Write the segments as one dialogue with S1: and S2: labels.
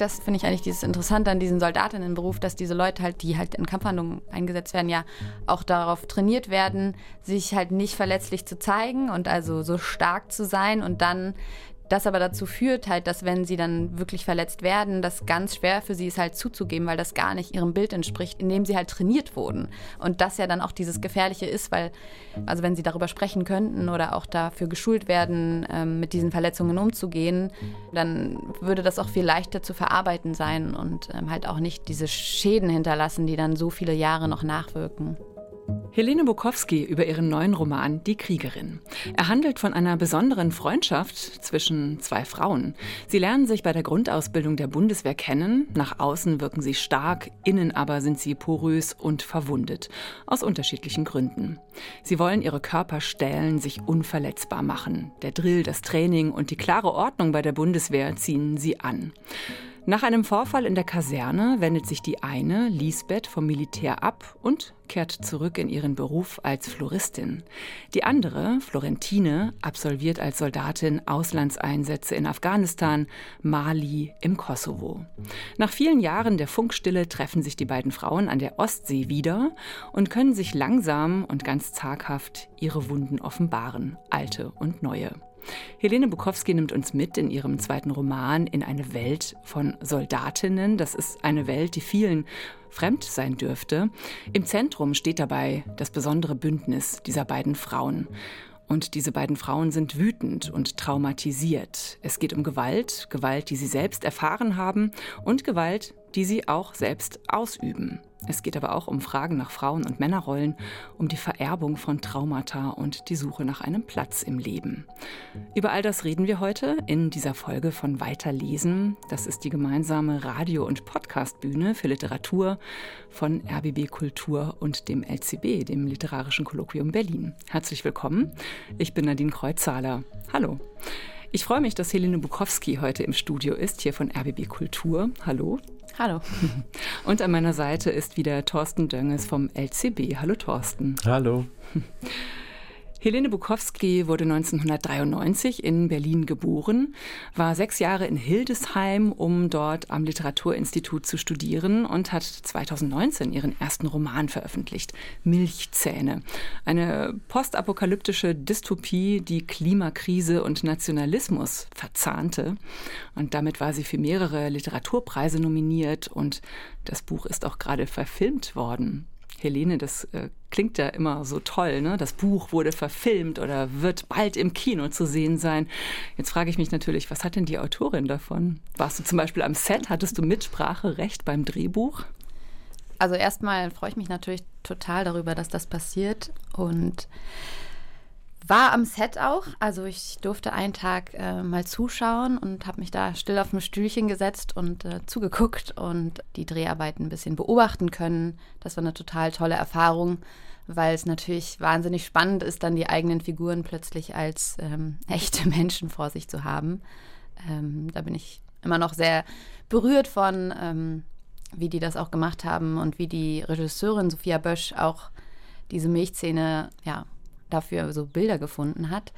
S1: das finde ich eigentlich dieses Interessante an diesem Soldatinnenberuf, dass diese Leute halt, die halt in Kampfhandlungen eingesetzt werden, ja auch darauf trainiert werden, sich halt nicht verletzlich zu zeigen und also so stark zu sein und dann das aber dazu führt halt, dass wenn sie dann wirklich verletzt werden, das ganz schwer für sie ist halt zuzugeben, weil das gar nicht ihrem Bild entspricht, in dem sie halt trainiert wurden. Und das ja dann auch dieses Gefährliche ist, weil, also wenn sie darüber sprechen könnten oder auch dafür geschult werden, ähm, mit diesen Verletzungen umzugehen, dann würde das auch viel leichter zu verarbeiten sein und ähm, halt auch nicht diese Schäden hinterlassen, die dann so viele Jahre noch nachwirken.
S2: Helene Bukowski über ihren neuen Roman Die Kriegerin. Er handelt von einer besonderen Freundschaft zwischen zwei Frauen. Sie lernen sich bei der Grundausbildung der Bundeswehr kennen. Nach außen wirken sie stark, innen aber sind sie porös und verwundet. Aus unterschiedlichen Gründen. Sie wollen ihre Körper stählen, sich unverletzbar machen. Der Drill, das Training und die klare Ordnung bei der Bundeswehr ziehen sie an. Nach einem Vorfall in der Kaserne wendet sich die eine, Lisbeth, vom Militär ab und kehrt zurück in ihren Beruf als Floristin. Die andere, Florentine, absolviert als Soldatin Auslandseinsätze in Afghanistan, Mali, im Kosovo. Nach vielen Jahren der Funkstille treffen sich die beiden Frauen an der Ostsee wieder und können sich langsam und ganz zaghaft ihre Wunden offenbaren, alte und neue. Helene Bukowski nimmt uns mit in ihrem zweiten Roman in eine Welt von Soldatinnen. Das ist eine Welt, die vielen fremd sein dürfte. Im Zentrum steht dabei das besondere Bündnis dieser beiden Frauen. Und diese beiden Frauen sind wütend und traumatisiert. Es geht um Gewalt, Gewalt, die sie selbst erfahren haben und Gewalt, die sie auch selbst ausüben. Es geht aber auch um Fragen nach Frauen- und Männerrollen, um die Vererbung von Traumata und die Suche nach einem Platz im Leben. Über all das reden wir heute in dieser Folge von Weiterlesen. Das ist die gemeinsame Radio- und Podcastbühne für Literatur von RBB Kultur und dem LCB, dem Literarischen Kolloquium Berlin. Herzlich willkommen. Ich bin Nadine Kreuzzahler. Hallo. Ich freue mich, dass Helene Bukowski heute im Studio ist, hier von RBB Kultur. Hallo.
S1: Hallo.
S2: Und an meiner Seite ist wieder Thorsten Dönges vom LCB. Hallo Thorsten.
S3: Hallo.
S2: Helene Bukowski wurde 1993 in Berlin geboren, war sechs Jahre in Hildesheim, um dort am Literaturinstitut zu studieren und hat 2019 ihren ersten Roman veröffentlicht, Milchzähne. Eine postapokalyptische Dystopie, die Klimakrise und Nationalismus verzahnte. Und damit war sie für mehrere Literaturpreise nominiert und das Buch ist auch gerade verfilmt worden. Helene, das äh, klingt ja immer so toll. Ne? Das Buch wurde verfilmt oder wird bald im Kino zu sehen sein. Jetzt frage ich mich natürlich, was hat denn die Autorin davon? Warst du zum Beispiel am Set? Hattest du Mitspracherecht beim Drehbuch?
S1: Also erstmal freue ich mich natürlich total darüber, dass das passiert und war am Set auch. Also ich durfte einen Tag äh, mal zuschauen und habe mich da still auf ein Stühlchen gesetzt und äh, zugeguckt und die Dreharbeiten ein bisschen beobachten können. Das war eine total tolle Erfahrung, weil es natürlich wahnsinnig spannend ist, dann die eigenen Figuren plötzlich als ähm, echte Menschen vor sich zu haben. Ähm, da bin ich immer noch sehr berührt von, ähm, wie die das auch gemacht haben und wie die Regisseurin Sophia Bösch auch diese Milchszene ja, dafür so Bilder gefunden hat.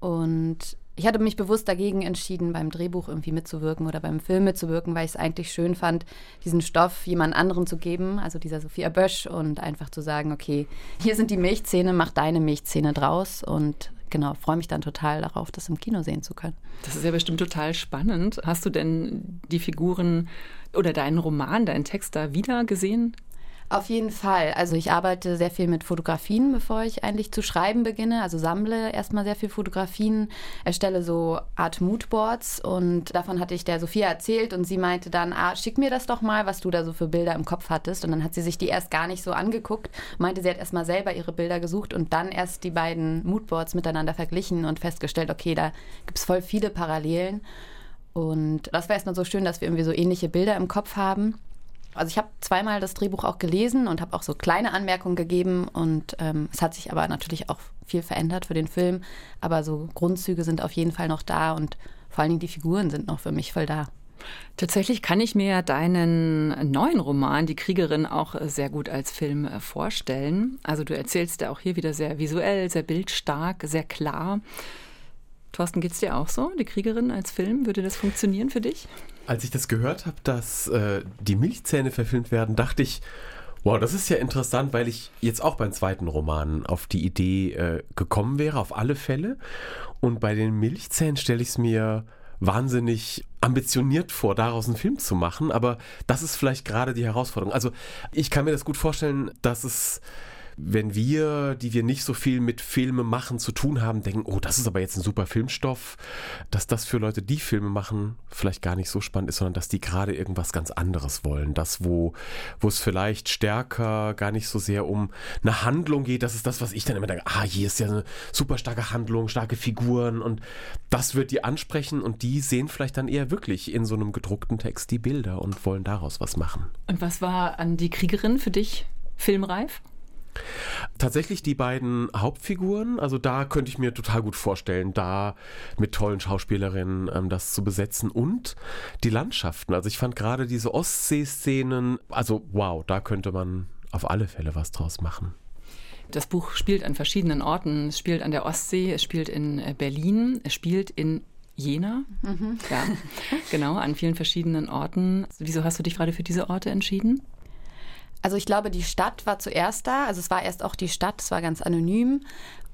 S1: Und ich hatte mich bewusst dagegen entschieden, beim Drehbuch irgendwie mitzuwirken oder beim Film mitzuwirken, weil ich es eigentlich schön fand, diesen Stoff jemand anderem zu geben, also dieser Sophia Bösch, und einfach zu sagen, okay, hier sind die Milchzähne, mach deine Milchzähne draus und genau, freue mich dann total darauf, das im Kino sehen zu können.
S2: Das ist ja bestimmt total spannend. Hast du denn die Figuren oder deinen Roman, deinen Text da wieder gesehen?
S1: Auf jeden Fall. Also ich arbeite sehr viel mit Fotografien, bevor ich eigentlich zu schreiben beginne. Also sammle erstmal sehr viel Fotografien, erstelle so Art Moodboards und davon hatte ich der Sophia erzählt und sie meinte dann, ah, schick mir das doch mal, was du da so für Bilder im Kopf hattest. Und dann hat sie sich die erst gar nicht so angeguckt, meinte, sie hat erstmal selber ihre Bilder gesucht und dann erst die beiden Moodboards miteinander verglichen und festgestellt, okay, da gibt es voll viele Parallelen. Und das war erstmal so schön, dass wir irgendwie so ähnliche Bilder im Kopf haben. Also ich habe zweimal das Drehbuch auch gelesen und habe auch so kleine Anmerkungen gegeben und ähm, es hat sich aber natürlich auch viel verändert für den Film. Aber so Grundzüge sind auf jeden Fall noch da und vor allen Dingen die Figuren sind noch für mich voll da.
S2: Tatsächlich kann ich mir deinen neuen Roman, Die Kriegerin, auch sehr gut als Film äh, vorstellen. Also du erzählst ja auch hier wieder sehr visuell, sehr bildstark, sehr klar. Thorsten, geht es dir auch so? Die Kriegerin als Film, würde das funktionieren für dich?
S3: Als ich das gehört habe, dass äh, die Milchzähne verfilmt werden, dachte ich, wow, das ist ja interessant, weil ich jetzt auch beim zweiten Roman auf die Idee äh, gekommen wäre, auf alle Fälle. Und bei den Milchzähnen stelle ich es mir wahnsinnig ambitioniert vor, daraus einen Film zu machen. Aber das ist vielleicht gerade die Herausforderung. Also ich kann mir das gut vorstellen, dass es wenn wir, die wir nicht so viel mit Filme machen zu tun haben, denken, oh, das ist aber jetzt ein super Filmstoff, dass das für Leute, die Filme machen, vielleicht gar nicht so spannend ist, sondern dass die gerade irgendwas ganz anderes wollen. Das, wo, wo es vielleicht stärker gar nicht so sehr um eine Handlung geht, das ist das, was ich dann immer denke, ah, hier ist ja eine super starke Handlung, starke Figuren und das wird die ansprechen und die sehen vielleicht dann eher wirklich in so einem gedruckten Text die Bilder und wollen daraus was machen.
S2: Und was war an die Kriegerin für dich filmreif?
S3: Tatsächlich die beiden Hauptfiguren, also da könnte ich mir total gut vorstellen, da mit tollen Schauspielerinnen ähm, das zu besetzen und die Landschaften. Also ich fand gerade diese Ostsee-Szenen, also wow, da könnte man auf alle Fälle was draus machen.
S2: Das Buch spielt an verschiedenen Orten. Es spielt an der Ostsee, es spielt in äh, Berlin, es spielt in Jena. Mhm. Ja, genau, an vielen verschiedenen Orten. Wieso hast du dich gerade für diese Orte entschieden?
S1: Also ich glaube, die Stadt war zuerst da. Also es war erst auch die Stadt, es war ganz anonym.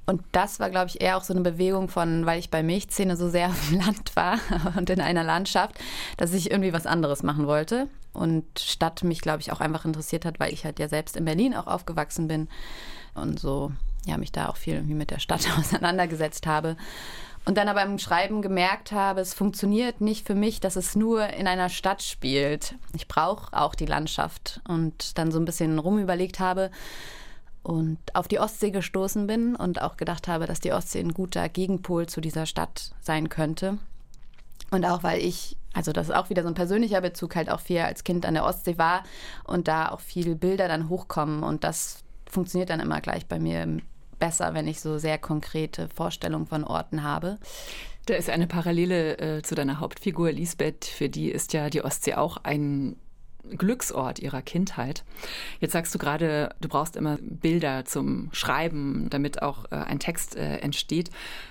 S1: Und das war, glaube ich, eher auch so eine Bewegung von, weil ich bei Milchzähne so sehr auf dem Land war und in einer Landschaft, dass ich irgendwie was anderes machen wollte. Und Stadt mich, glaube ich, auch einfach interessiert hat, weil ich halt ja selbst in Berlin auch aufgewachsen bin und so, ja, mich da auch viel irgendwie mit der Stadt auseinandergesetzt habe. Und dann aber im Schreiben gemerkt habe, es funktioniert nicht für mich, dass es nur in einer Stadt spielt. Ich brauche auch die Landschaft. Und dann so ein bisschen rumüberlegt habe und auf die Ostsee gestoßen bin und auch gedacht habe, dass die Ostsee ein guter Gegenpol zu dieser Stadt sein könnte. Und auch weil ich, also das ist auch wieder so ein persönlicher Bezug, halt auch viel als Kind an der Ostsee war und da auch viele Bilder dann hochkommen. Und das funktioniert dann immer gleich bei mir besser, wenn ich so sehr konkrete Vorstellungen von Orten habe.
S2: Da ist eine Parallele äh, zu deiner Hauptfigur Lisbeth. Für die ist ja die Ostsee auch ein Glücksort ihrer Kindheit. Jetzt sagst du gerade, du brauchst immer Bilder zum Schreiben, damit auch äh, ein Text äh, entsteht.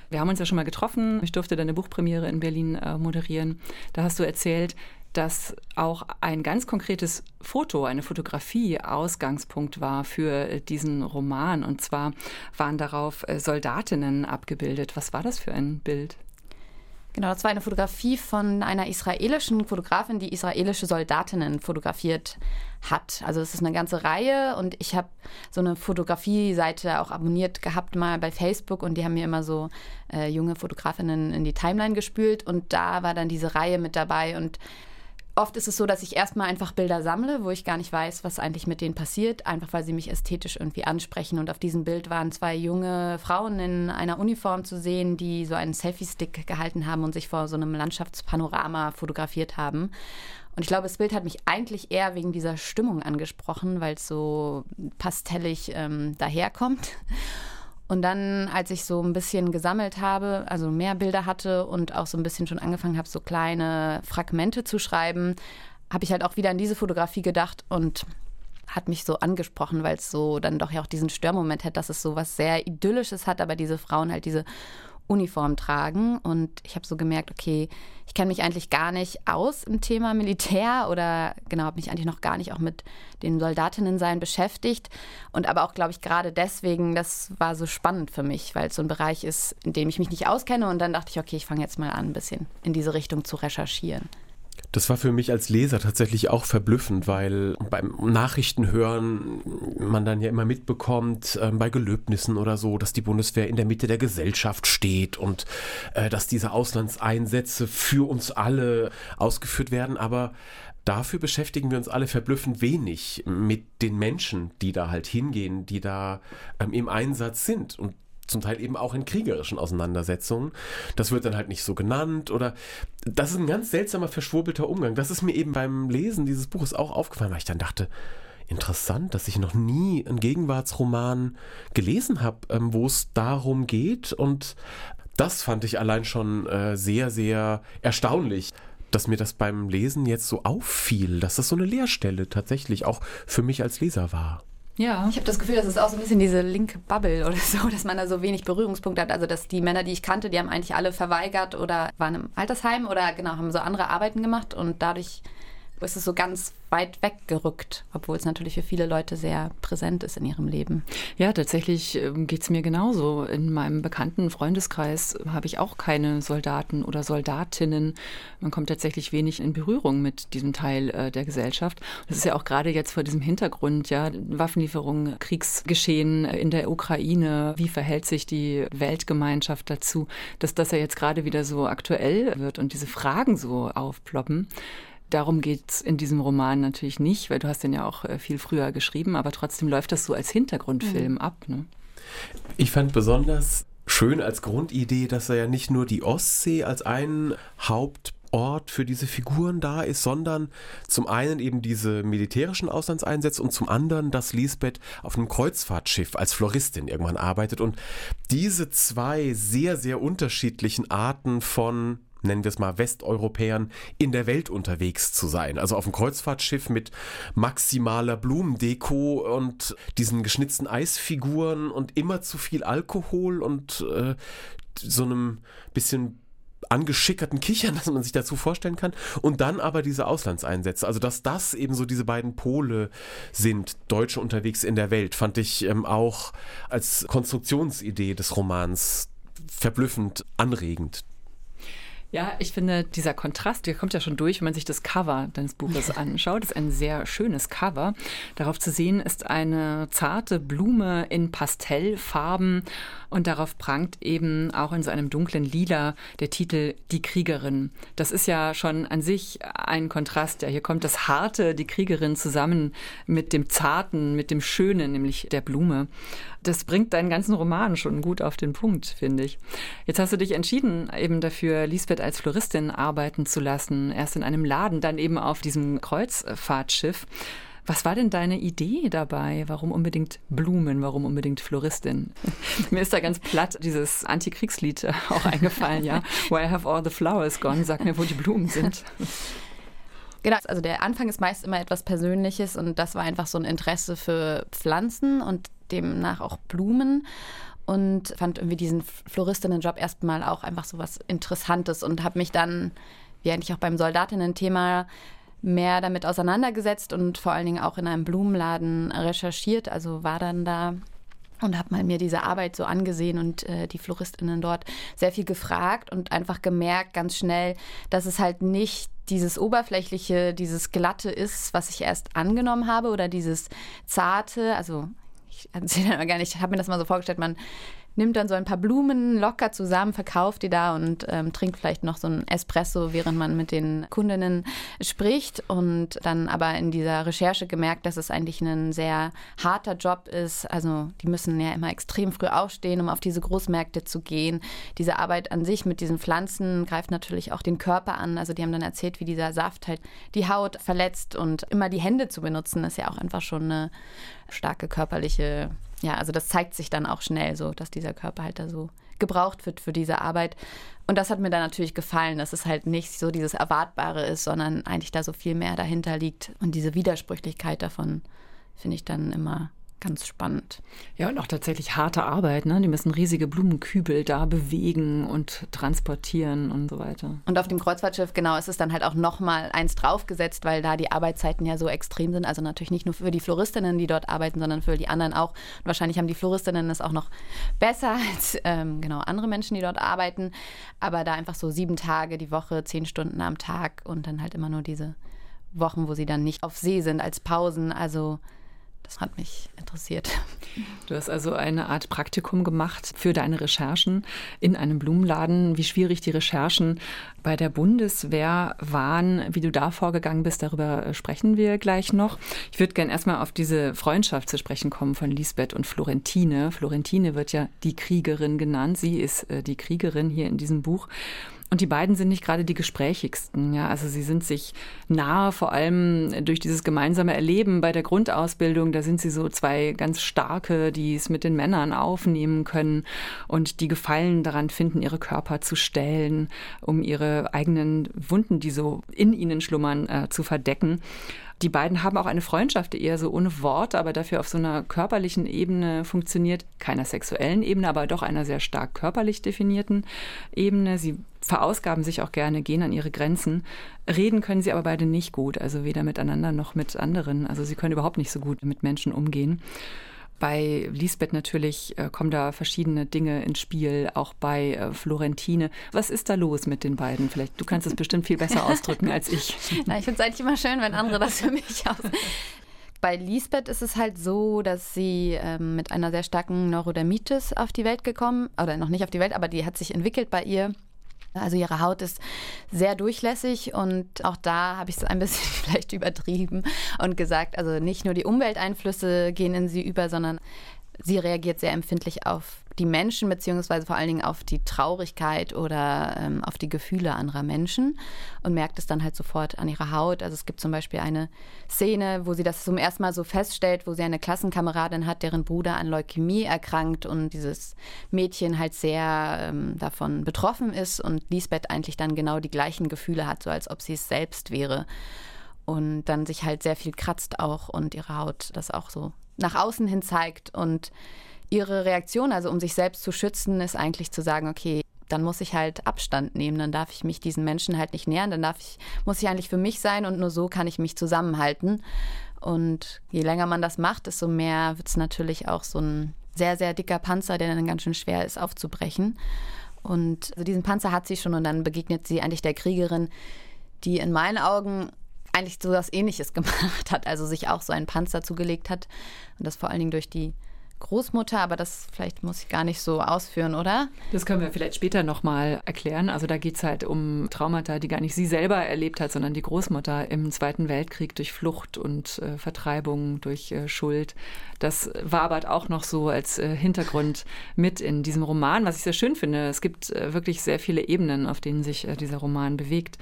S2: Wir haben uns ja schon mal getroffen. Ich durfte deine Buchpremiere in Berlin äh, moderieren. Da hast du erzählt, dass auch ein ganz konkretes Foto, eine Fotografie Ausgangspunkt war für diesen Roman. Und zwar waren darauf äh, Soldatinnen abgebildet. Was war das für ein Bild?
S1: Genau, das war eine Fotografie von einer israelischen Fotografin, die israelische Soldatinnen fotografiert hat. Also es ist eine ganze Reihe und ich habe so eine Fotografie-Seite auch abonniert gehabt mal bei Facebook und die haben mir immer so äh, junge Fotografinnen in die Timeline gespült und da war dann diese Reihe mit dabei und Oft ist es so, dass ich erstmal einfach Bilder sammle, wo ich gar nicht weiß, was eigentlich mit denen passiert, einfach weil sie mich ästhetisch irgendwie ansprechen. Und auf diesem Bild waren zwei junge Frauen in einer Uniform zu sehen, die so einen Selfie-Stick gehalten haben und sich vor so einem Landschaftspanorama fotografiert haben. Und ich glaube, das Bild hat mich eigentlich eher wegen dieser Stimmung angesprochen, weil es so pastellig ähm, daherkommt. Und dann, als ich so ein bisschen gesammelt habe, also mehr Bilder hatte und auch so ein bisschen schon angefangen habe, so kleine Fragmente zu schreiben, habe ich halt auch wieder an diese Fotografie gedacht und hat mich so angesprochen, weil es so dann doch ja auch diesen Störmoment hat, dass es so was sehr Idyllisches hat, aber diese Frauen halt diese Uniform tragen. Und ich habe so gemerkt, okay, ich kenne mich eigentlich gar nicht aus im Thema Militär oder genau, habe mich eigentlich noch gar nicht auch mit den Soldatinnen sein beschäftigt. Und aber auch, glaube ich, gerade deswegen, das war so spannend für mich, weil es so ein Bereich ist, in dem ich mich nicht auskenne. Und dann dachte ich, okay, ich fange jetzt mal an, ein bisschen in diese Richtung zu recherchieren.
S3: Das war für mich als Leser tatsächlich auch verblüffend, weil beim Nachrichtenhören man dann ja immer mitbekommt, äh, bei Gelöbnissen oder so, dass die Bundeswehr in der Mitte der Gesellschaft steht und äh, dass diese Auslandseinsätze für uns alle ausgeführt werden. Aber dafür beschäftigen wir uns alle verblüffend wenig mit den Menschen, die da halt hingehen, die da ähm, im Einsatz sind. Und zum Teil eben auch in kriegerischen Auseinandersetzungen. Das wird dann halt nicht so genannt oder das ist ein ganz seltsamer, verschwurbelter Umgang. Das ist mir eben beim Lesen dieses Buches auch aufgefallen, weil ich dann dachte, interessant, dass ich noch nie einen Gegenwartsroman gelesen habe, ähm, wo es darum geht und das fand ich allein schon äh, sehr, sehr erstaunlich dass mir das beim Lesen jetzt so auffiel, dass das so eine Leerstelle tatsächlich auch für mich als Leser war.
S1: Ja. Ich habe das Gefühl, das ist auch so ein bisschen diese linke Bubble oder so, dass man da so wenig Berührungspunkte hat. Also, dass die Männer, die ich kannte, die haben eigentlich alle verweigert oder waren im Altersheim oder genau, haben so andere Arbeiten gemacht und dadurch ist es so ganz weit weggerückt, obwohl es natürlich für viele Leute sehr präsent ist in ihrem Leben.
S2: Ja, tatsächlich ähm, geht es mir genauso. In meinem bekannten Freundeskreis habe ich auch keine Soldaten oder Soldatinnen. Man kommt tatsächlich wenig in Berührung mit diesem Teil äh, der Gesellschaft. Das ist ja auch gerade jetzt vor diesem Hintergrund, ja, Waffenlieferungen, Kriegsgeschehen in der Ukraine. Wie verhält sich die Weltgemeinschaft dazu, dass das ja jetzt gerade wieder so aktuell wird und diese Fragen so aufploppen? Darum geht es in diesem Roman natürlich nicht, weil du hast den ja auch äh, viel früher geschrieben, aber trotzdem läuft das so als Hintergrundfilm mhm. ab. Ne?
S3: Ich fand besonders schön als Grundidee, dass er ja nicht nur die Ostsee als einen Hauptort für diese Figuren da ist, sondern zum einen eben diese militärischen Auslandseinsätze und zum anderen, dass Lisbeth auf einem Kreuzfahrtschiff als Floristin irgendwann arbeitet und diese zwei sehr, sehr unterschiedlichen Arten von nennen wir es mal, Westeuropäern in der Welt unterwegs zu sein. Also auf dem Kreuzfahrtschiff mit maximaler Blumendeko und diesen geschnitzten Eisfiguren und immer zu viel Alkohol und äh, so einem bisschen angeschickerten Kichern, dass man sich dazu vorstellen kann. Und dann aber diese Auslandseinsätze. Also, dass das eben so diese beiden Pole sind, Deutsche unterwegs in der Welt, fand ich ähm, auch als Konstruktionsidee des Romans verblüffend anregend.
S2: Ja, ich finde, dieser Kontrast, der kommt ja schon durch, wenn man sich das Cover deines Buches anschaut. Das ist ein sehr schönes Cover. Darauf zu sehen ist eine zarte Blume in Pastellfarben und darauf prangt eben auch in so einem dunklen Lila der Titel Die Kriegerin. Das ist ja schon an sich ein Kontrast. Ja, hier kommt das Harte, die Kriegerin, zusammen mit dem Zarten, mit dem Schönen, nämlich der Blume das bringt deinen ganzen Roman schon gut auf den Punkt, finde ich. Jetzt hast du dich entschieden, eben dafür Lisbeth als Floristin arbeiten zu lassen. Erst in einem Laden, dann eben auf diesem Kreuzfahrtschiff. Was war denn deine Idee dabei? Warum unbedingt Blumen? Warum unbedingt Floristin? Mir ist da ganz platt dieses Antikriegslied auch eingefallen, ja. Where have all the flowers gone? Sag mir, wo die Blumen sind.
S1: Genau, also der Anfang ist meist immer etwas Persönliches und das war einfach so ein Interesse für Pflanzen und demnach auch Blumen und fand irgendwie diesen Floristinnenjob erstmal auch einfach so was Interessantes und habe mich dann, wie eigentlich auch beim Soldatinnen-Thema, mehr damit auseinandergesetzt und vor allen Dingen auch in einem Blumenladen recherchiert. Also war dann da und habe mal mir diese Arbeit so angesehen und äh, die Floristinnen dort sehr viel gefragt und einfach gemerkt ganz schnell, dass es halt nicht dieses oberflächliche, dieses glatte ist, was ich erst angenommen habe oder dieses zarte, also ich erzähle gar nicht, ich habe mir das mal so vorgestellt, man nimmt dann so ein paar Blumen locker zusammen, verkauft die da und ähm, trinkt vielleicht noch so ein Espresso, während man mit den Kundinnen spricht und dann aber in dieser Recherche gemerkt, dass es eigentlich ein sehr harter Job ist. Also die müssen ja immer extrem früh aufstehen, um auf diese Großmärkte zu gehen. Diese Arbeit an sich mit diesen Pflanzen greift natürlich auch den Körper an. Also die haben dann erzählt, wie dieser Saft halt die Haut verletzt und immer die Hände zu benutzen, ist ja auch einfach schon eine starke körperliche, ja, also das zeigt sich dann auch schnell so, dass dieser Körper halt da so gebraucht wird für diese Arbeit. Und das hat mir dann natürlich gefallen, dass es halt nicht so dieses Erwartbare ist, sondern eigentlich da so viel mehr dahinter liegt. Und diese Widersprüchlichkeit davon finde ich dann immer ganz spannend.
S2: Ja, und auch tatsächlich harte Arbeit. Ne? Die müssen riesige Blumenkübel da bewegen und transportieren und so weiter.
S1: Und auf dem Kreuzfahrtschiff, genau, ist es dann halt auch nochmal eins draufgesetzt, weil da die Arbeitszeiten ja so extrem sind. Also natürlich nicht nur für die Floristinnen, die dort arbeiten, sondern für die anderen auch. Und wahrscheinlich haben die Floristinnen es auch noch besser als ähm, genau andere Menschen, die dort arbeiten. Aber da einfach so sieben Tage die Woche, zehn Stunden am Tag und dann halt immer nur diese Wochen, wo sie dann nicht auf See sind als Pausen. Also das hat mich interessiert.
S2: Du hast also eine Art Praktikum gemacht für deine Recherchen in einem Blumenladen. Wie schwierig die Recherchen bei der Bundeswehr waren, wie du da vorgegangen bist, darüber sprechen wir gleich noch. Ich würde gerne erstmal auf diese Freundschaft zu sprechen kommen von Lisbeth und Florentine. Florentine wird ja die Kriegerin genannt. Sie ist äh, die Kriegerin hier in diesem Buch. Und die beiden sind nicht gerade die gesprächigsten. Ja? Also sie sind sich nahe, vor allem durch dieses gemeinsame Erleben bei der Grundausbildung. Da sind sie so zwei ganz starke, die es mit den Männern aufnehmen können und die Gefallen daran finden, ihre Körper zu stellen, um ihre eigenen Wunden, die so in ihnen schlummern, äh, zu verdecken. Die beiden haben auch eine Freundschaft, die eher so ohne Worte, aber dafür auf so einer körperlichen Ebene funktioniert. Keiner sexuellen Ebene, aber doch einer sehr stark körperlich definierten Ebene. Sie verausgaben sich auch gerne, gehen an ihre Grenzen. Reden können sie aber beide nicht gut, also weder miteinander noch mit anderen. Also sie können überhaupt nicht so gut mit Menschen umgehen. Bei Lisbeth natürlich äh, kommen da verschiedene Dinge ins Spiel, auch bei äh, Florentine. Was ist da los mit den beiden? Vielleicht, du kannst es bestimmt viel besser ausdrücken als ich.
S1: Na, ich finde es eigentlich immer schön, wenn andere das für mich aus. Bei Lisbeth ist es halt so, dass sie ähm, mit einer sehr starken Neurodermitis auf die Welt gekommen, oder noch nicht auf die Welt, aber die hat sich entwickelt bei ihr. Also ihre Haut ist sehr durchlässig und auch da habe ich es ein bisschen vielleicht übertrieben und gesagt, also nicht nur die Umwelteinflüsse gehen in sie über, sondern sie reagiert sehr empfindlich auf die Menschen, beziehungsweise vor allen Dingen auf die Traurigkeit oder ähm, auf die Gefühle anderer Menschen und merkt es dann halt sofort an ihrer Haut. Also es gibt zum Beispiel eine Szene, wo sie das zum ersten Mal so feststellt, wo sie eine Klassenkameradin hat, deren Bruder an Leukämie erkrankt und dieses Mädchen halt sehr ähm, davon betroffen ist und Lisbeth eigentlich dann genau die gleichen Gefühle hat, so als ob sie es selbst wäre. Und dann sich halt sehr viel kratzt auch und ihre Haut das auch so nach außen hin zeigt und ihre Reaktion, also um sich selbst zu schützen, ist eigentlich zu sagen, okay, dann muss ich halt Abstand nehmen, dann darf ich mich diesen Menschen halt nicht nähern, dann darf ich, muss ich eigentlich für mich sein und nur so kann ich mich zusammenhalten. Und je länger man das macht, desto mehr wird es natürlich auch so ein sehr, sehr dicker Panzer, der dann ganz schön schwer ist aufzubrechen. Und also diesen Panzer hat sie schon und dann begegnet sie eigentlich der Kriegerin, die in meinen Augen eigentlich so was Ähnliches gemacht hat, also sich auch so einen Panzer zugelegt hat und das vor allen Dingen durch die Großmutter, aber das vielleicht muss ich gar nicht so ausführen, oder?
S2: Das können wir vielleicht später nochmal erklären. Also da geht es halt um Traumata, die gar nicht sie selber erlebt hat, sondern die Großmutter im Zweiten Weltkrieg durch Flucht und äh, Vertreibung, durch äh, Schuld. Das wabert auch noch so als äh, Hintergrund mit in diesem Roman, was ich sehr schön finde. Es gibt äh, wirklich sehr viele Ebenen, auf denen sich äh, dieser Roman bewegt.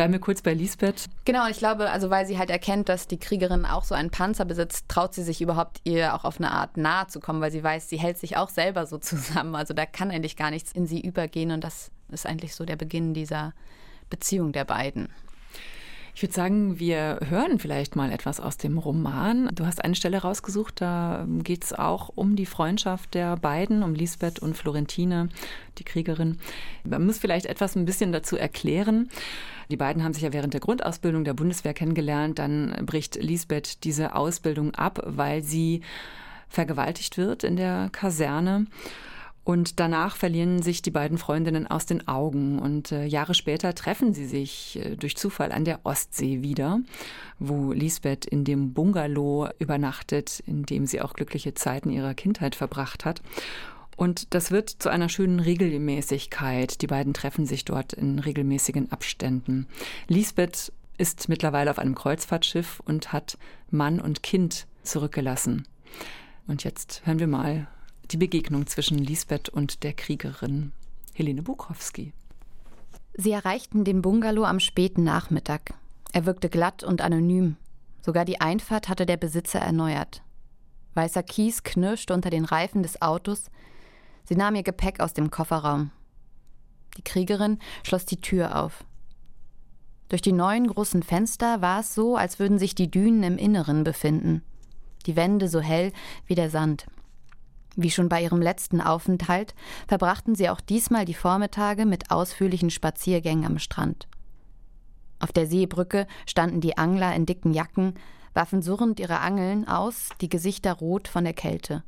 S2: Bleiben wir kurz bei Lisbeth.
S1: Genau, ich glaube, also weil sie halt erkennt, dass die Kriegerin auch so einen Panzer besitzt, traut sie sich überhaupt ihr auch auf eine Art nahe zu kommen, weil sie weiß, sie hält sich auch selber so zusammen. Also da kann eigentlich gar nichts in sie übergehen und das ist eigentlich so der Beginn dieser Beziehung der beiden.
S2: Ich würde sagen, wir hören vielleicht mal etwas aus dem Roman. Du hast eine Stelle rausgesucht, da geht es auch um die Freundschaft der beiden, um Lisbeth und Florentine, die Kriegerin. Man muss vielleicht etwas ein bisschen dazu erklären. Die beiden haben sich ja während der Grundausbildung der Bundeswehr kennengelernt. Dann bricht Lisbeth diese Ausbildung ab, weil sie vergewaltigt wird in der Kaserne. Und danach verlieren sich die beiden Freundinnen aus den Augen. Und äh, Jahre später treffen sie sich äh, durch Zufall an der Ostsee wieder, wo Lisbeth in dem Bungalow übernachtet, in dem sie auch glückliche Zeiten ihrer Kindheit verbracht hat. Und das wird zu einer schönen Regelmäßigkeit. Die beiden treffen sich dort in regelmäßigen Abständen. Lisbeth ist mittlerweile auf einem Kreuzfahrtschiff und hat Mann und Kind zurückgelassen. Und jetzt hören wir mal die Begegnung zwischen Lisbeth und der Kriegerin Helene Bukowski.
S1: Sie erreichten den Bungalow am späten Nachmittag. Er wirkte glatt und anonym. Sogar die Einfahrt hatte der Besitzer erneuert. Weißer Kies knirschte unter den Reifen des Autos, Sie nahm ihr Gepäck aus dem Kofferraum. Die Kriegerin schloss die Tür auf. Durch die neuen großen Fenster war es so, als würden sich die Dünen im Inneren befinden, die Wände so hell wie der Sand. Wie schon bei ihrem letzten Aufenthalt verbrachten sie auch diesmal die Vormittage mit ausführlichen Spaziergängen am Strand. Auf der Seebrücke standen die Angler in dicken Jacken, warfen surrend ihre Angeln aus, die Gesichter rot von der Kälte.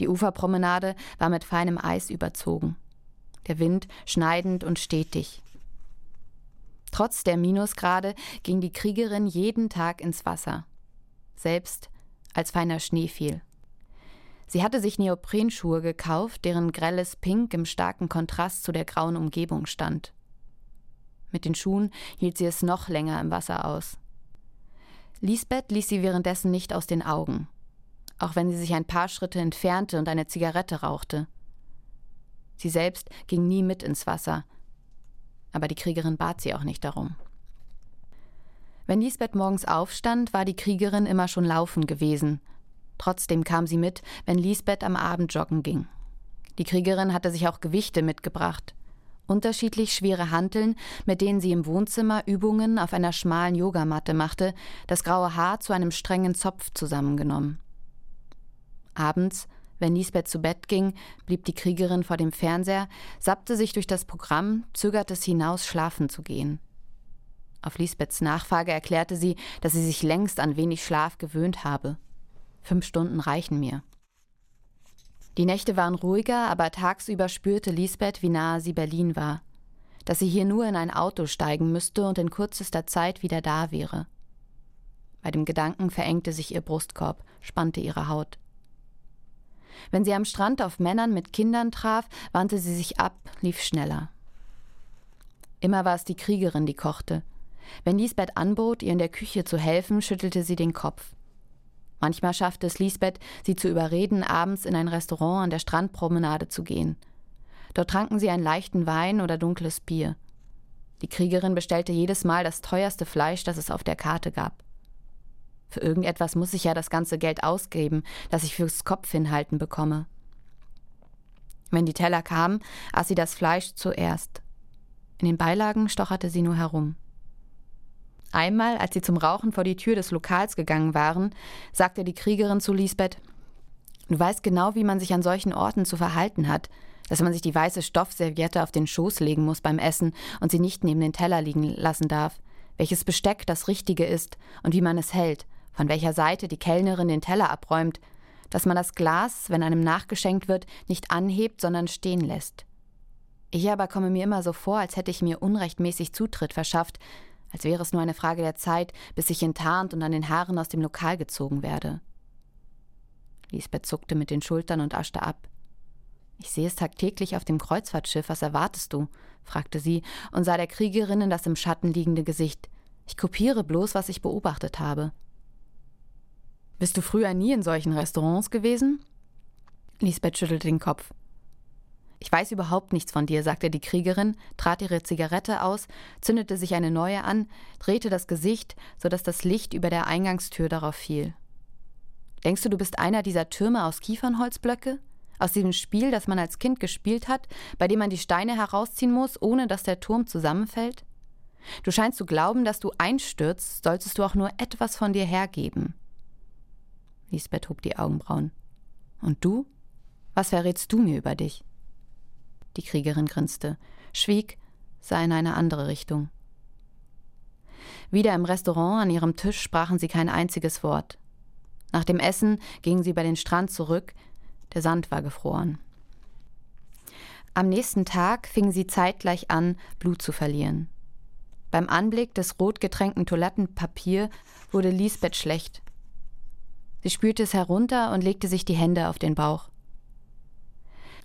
S1: Die Uferpromenade war mit feinem Eis überzogen. Der Wind schneidend und stetig. Trotz der Minusgrade ging die Kriegerin jeden Tag ins Wasser, selbst als feiner Schnee fiel. Sie hatte sich Neoprenschuhe gekauft, deren grelles Pink im starken Kontrast zu der grauen Umgebung stand. Mit den Schuhen hielt sie es noch länger im Wasser aus. Lisbeth ließ sie währenddessen nicht aus den Augen auch wenn sie sich ein paar Schritte entfernte und eine Zigarette rauchte. Sie selbst ging nie mit ins Wasser, aber die Kriegerin bat sie auch nicht darum. Wenn Lisbeth morgens aufstand, war die Kriegerin immer schon laufen gewesen. Trotzdem kam sie mit, wenn Lisbeth am Abend joggen ging. Die Kriegerin hatte sich auch Gewichte mitgebracht. unterschiedlich schwere Hanteln, mit denen sie im Wohnzimmer Übungen auf einer schmalen Yogamatte machte, das graue Haar zu einem strengen Zopf zusammengenommen. Abends, wenn Lisbeth zu Bett ging, blieb die Kriegerin vor dem Fernseher, sappte sich durch das Programm, zögerte es hinaus, schlafen zu gehen. Auf Lisbeths Nachfrage erklärte sie, dass sie sich längst an wenig Schlaf gewöhnt habe. Fünf Stunden reichen mir. Die Nächte waren ruhiger, aber tagsüber spürte Lisbeth, wie nahe sie Berlin war. Dass sie hier nur in ein Auto steigen müsste und in kürzester Zeit wieder da wäre. Bei dem Gedanken verengte sich ihr Brustkorb, spannte ihre Haut. Wenn sie am Strand auf Männern mit Kindern traf, wandte sie sich ab, lief schneller. Immer war es die Kriegerin, die kochte. Wenn Lisbeth anbot, ihr in der Küche zu helfen, schüttelte sie den Kopf. Manchmal schaffte es Lisbeth, sie zu überreden, abends in ein Restaurant an der Strandpromenade zu gehen. Dort tranken sie einen leichten Wein oder dunkles Bier. Die Kriegerin bestellte jedes Mal das teuerste Fleisch, das es auf der Karte gab. Für irgendetwas muss ich ja das ganze Geld ausgeben, das ich fürs Kopf hinhalten bekomme. Wenn die Teller kamen, aß sie das Fleisch zuerst. In den Beilagen stocherte sie nur herum. Einmal, als sie zum Rauchen vor die Tür des Lokals gegangen waren, sagte die Kriegerin zu Lisbeth: Du weißt genau, wie man sich an solchen Orten zu verhalten hat, dass man sich die weiße Stoffserviette auf den Schoß legen muss beim Essen und sie nicht neben den Teller liegen lassen darf, welches Besteck das Richtige ist und wie man es hält, von welcher Seite die Kellnerin den Teller abräumt, dass man das Glas, wenn einem nachgeschenkt wird, nicht anhebt, sondern stehen lässt. Ich aber komme mir immer so vor, als hätte ich mir unrechtmäßig Zutritt verschafft, als wäre es nur eine Frage der Zeit, bis ich enttarnt und an den Haaren aus dem Lokal gezogen werde. Lisbeth zuckte mit den Schultern und aschte ab. Ich sehe es tagtäglich auf dem Kreuzfahrtschiff, was erwartest du? fragte sie und sah der Kriegerin in das im Schatten liegende Gesicht. Ich kopiere bloß, was ich beobachtet habe. Bist du früher nie in solchen Restaurants gewesen? Lisbeth schüttelte den Kopf. Ich weiß überhaupt nichts von dir, sagte die Kriegerin, trat ihre Zigarette aus, zündete sich eine neue an, drehte das Gesicht, so dass das Licht über der Eingangstür darauf fiel. Denkst du, du bist einer dieser Türme aus Kiefernholzblöcke? Aus diesem Spiel, das man als Kind gespielt hat, bei dem man die Steine herausziehen muss, ohne dass der Turm zusammenfällt? Du scheinst zu glauben, dass du einstürzt, solltest du auch nur etwas von dir hergeben. Lisbeth hob die Augenbrauen. Und du? Was verrätst du mir über dich? Die Kriegerin grinste, schwieg, sah in eine andere Richtung. Wieder im Restaurant an ihrem Tisch sprachen sie kein einziges Wort. Nach dem Essen gingen sie über den Strand zurück, der Sand war gefroren. Am nächsten Tag fingen sie zeitgleich an, Blut zu verlieren. Beim Anblick des rot getränkten Toilettenpapier wurde Lisbeth schlecht. Sie spülte es herunter und legte sich die Hände auf den Bauch.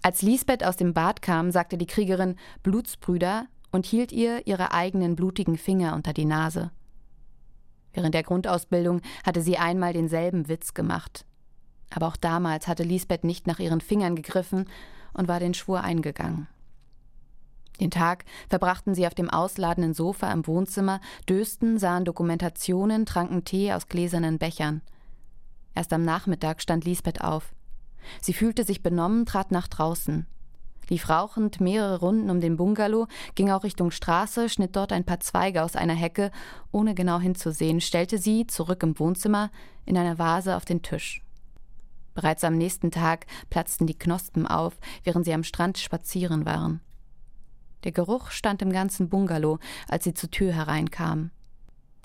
S1: Als Lisbeth aus dem Bad kam, sagte die Kriegerin Blutsbrüder und hielt ihr ihre eigenen blutigen Finger unter die Nase. Während der Grundausbildung hatte sie einmal denselben Witz gemacht. Aber auch damals hatte Lisbeth nicht nach ihren Fingern gegriffen und war den Schwur eingegangen. Den Tag verbrachten sie auf dem ausladenden Sofa im Wohnzimmer, dösten, sahen Dokumentationen, tranken Tee aus gläsernen Bechern. Erst am Nachmittag stand Lisbeth auf. Sie fühlte sich benommen, trat nach draußen. Lief rauchend mehrere Runden um den Bungalow, ging auch Richtung Straße, schnitt dort ein paar Zweige aus einer Hecke, ohne genau hinzusehen, stellte sie, zurück im Wohnzimmer, in einer Vase auf den Tisch. Bereits am nächsten Tag platzten die Knospen auf, während sie am Strand spazieren waren. Der Geruch stand im ganzen Bungalow, als sie zur Tür hereinkam.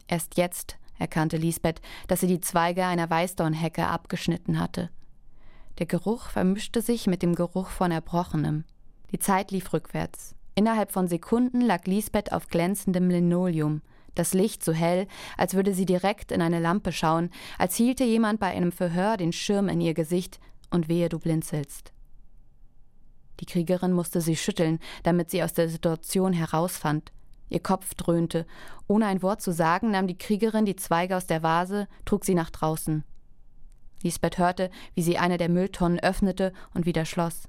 S1: Erst jetzt erkannte Lisbeth, dass sie die Zweige einer Weißdornhecke abgeschnitten hatte. Der Geruch vermischte sich mit dem Geruch von Erbrochenem. Die Zeit lief rückwärts. Innerhalb von Sekunden lag Lisbeth auf glänzendem Linoleum, das Licht so hell, als würde sie direkt in eine Lampe schauen, als hielte jemand bei einem Verhör den Schirm in ihr Gesicht und wehe du blinzelst. Die Kriegerin musste sie schütteln, damit sie aus der Situation herausfand. Ihr Kopf dröhnte. Ohne ein Wort zu sagen, nahm die Kriegerin die Zweige aus der Vase, trug sie nach draußen. Lisbeth hörte, wie sie eine der Mülltonnen öffnete und wieder schloss.